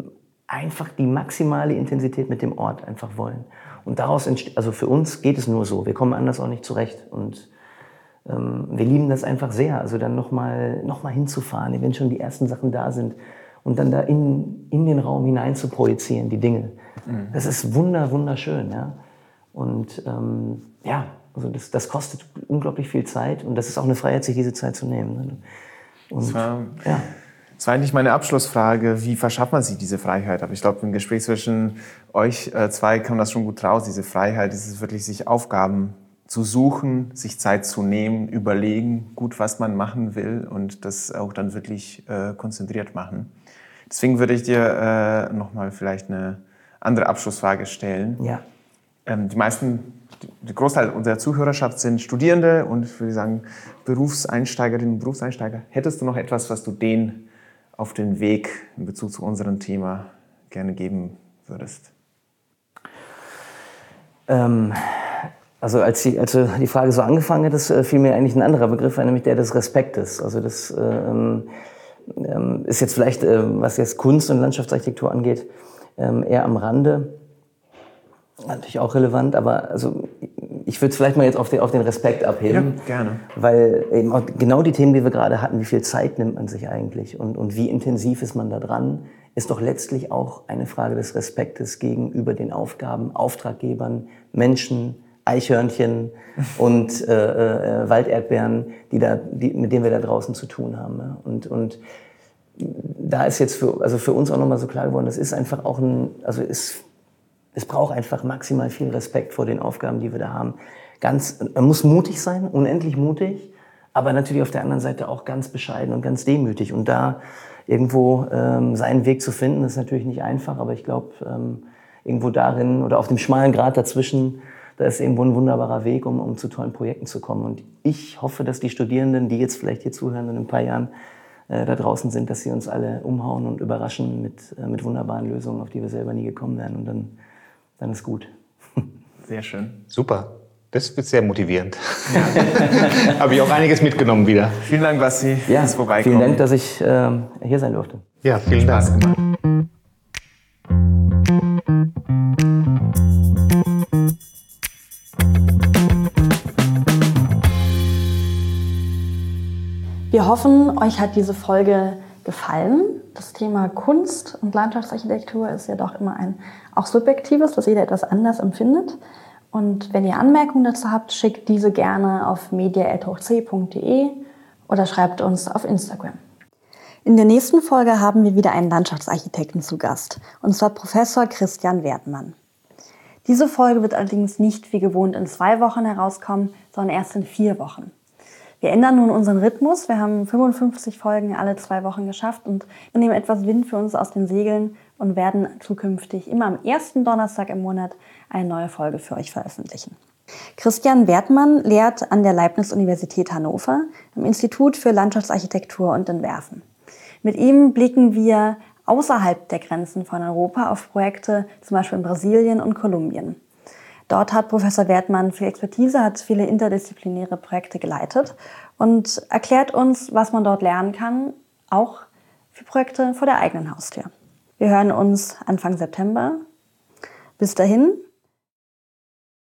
einfach die maximale Intensität mit dem Ort einfach wollen. Und daraus entsteht, also für uns geht es nur so. Wir kommen anders auch nicht zurecht. Und ähm, wir lieben das einfach sehr. Also dann nochmal noch mal hinzufahren, wenn schon die ersten Sachen da sind und dann da in, in den Raum hinein zu projizieren, die Dinge. Mhm. Das ist wunder, wunderschön. Ja? Und ähm, ja, also das, das kostet unglaublich viel Zeit und das ist auch eine Freiheit, sich diese Zeit zu nehmen.
Und, das war, ja. Das war eigentlich meine Abschlussfrage, wie verschafft man sich diese Freiheit? Aber ich glaube, im Gespräch zwischen euch äh, zwei kam das schon gut raus, diese Freiheit, dieses wirklich sich Aufgaben zu suchen, sich Zeit zu nehmen, überlegen, gut, was man machen will und das auch dann wirklich äh, konzentriert machen. Deswegen würde ich dir äh, nochmal vielleicht eine andere Abschlussfrage stellen.
Ja.
Ähm, die meisten, der Großteil unserer Zuhörerschaft sind Studierende und würde sagen Berufseinsteigerinnen und Berufseinsteiger. Hättest du noch etwas, was du denen auf den Weg in Bezug zu unserem Thema gerne geben würdest?
Ähm, also als die, als die Frage so angefangen hat, das, äh, fiel mir eigentlich ein anderer Begriff ein, nämlich der des Respektes. Also das ähm, ähm, ist jetzt vielleicht, äh, was jetzt Kunst und Landschaftsarchitektur angeht, ähm, eher am Rande. Natürlich auch relevant, aber also ich würde es vielleicht mal jetzt auf den, auf den Respekt abheben.
Ja, gerne.
Weil eben genau die Themen, die wir gerade hatten, wie viel Zeit nimmt man sich eigentlich und, und wie intensiv ist man da dran, ist doch letztlich auch eine Frage des Respektes gegenüber den Aufgaben, Auftraggebern, Menschen, Eichhörnchen und äh, äh, Walderdbeeren, die da, die, mit denen wir da draußen zu tun haben. Ja. Und, und da ist jetzt für, also für uns auch nochmal so klar geworden, das ist einfach auch ein, also ist es braucht einfach maximal viel Respekt vor den Aufgaben, die wir da haben. Ganz, man muss mutig sein, unendlich mutig, aber natürlich auf der anderen Seite auch ganz bescheiden und ganz demütig. Und da irgendwo ähm, seinen Weg zu finden, ist natürlich nicht einfach, aber ich glaube, ähm, irgendwo darin oder auf dem schmalen Grat dazwischen, da ist irgendwo ein wunderbarer Weg, um, um zu tollen Projekten zu kommen. Und ich hoffe, dass die Studierenden, die jetzt vielleicht hier zuhören in ein paar Jahren, äh, da draußen sind, dass sie uns alle umhauen und überraschen mit, äh, mit wunderbaren Lösungen, auf die wir selber nie gekommen wären. Und dann, dann ist gut.
Sehr schön.
Super. Das wird sehr motivierend. Ja. Habe ich auch einiges mitgenommen wieder.
Vielen Dank, Basti,
ja, fürs Vorbeikommen. Vielen Dank, dass ich äh, hier sein durfte.
Ja, vielen Spaß Dank.
Hoffen, euch hat diese Folge gefallen. Das Thema Kunst und Landschaftsarchitektur ist ja doch immer ein auch subjektives, das jeder etwas anders empfindet. Und wenn ihr Anmerkungen dazu habt, schickt diese gerne auf media.hochc.de oder schreibt uns auf Instagram. In der nächsten Folge haben wir wieder einen Landschaftsarchitekten zu Gast, und zwar Professor Christian Wertmann. Diese Folge wird allerdings nicht wie gewohnt in zwei Wochen herauskommen, sondern erst in vier Wochen. Wir ändern nun unseren Rhythmus. Wir haben 55 Folgen alle zwei Wochen geschafft und nehmen etwas Wind für uns aus den Segeln und werden zukünftig immer am ersten Donnerstag im Monat eine neue Folge für euch veröffentlichen. Christian Wertmann lehrt an der Leibniz-Universität Hannover im Institut für Landschaftsarchitektur und Entwerfen. Mit ihm blicken wir außerhalb der Grenzen von Europa auf Projekte zum Beispiel in Brasilien und Kolumbien. Dort hat Professor Wertmann viel Expertise, hat viele interdisziplinäre Projekte geleitet und erklärt uns, was man dort lernen kann, auch für Projekte vor der eigenen Haustür. Wir hören uns Anfang September. Bis dahin,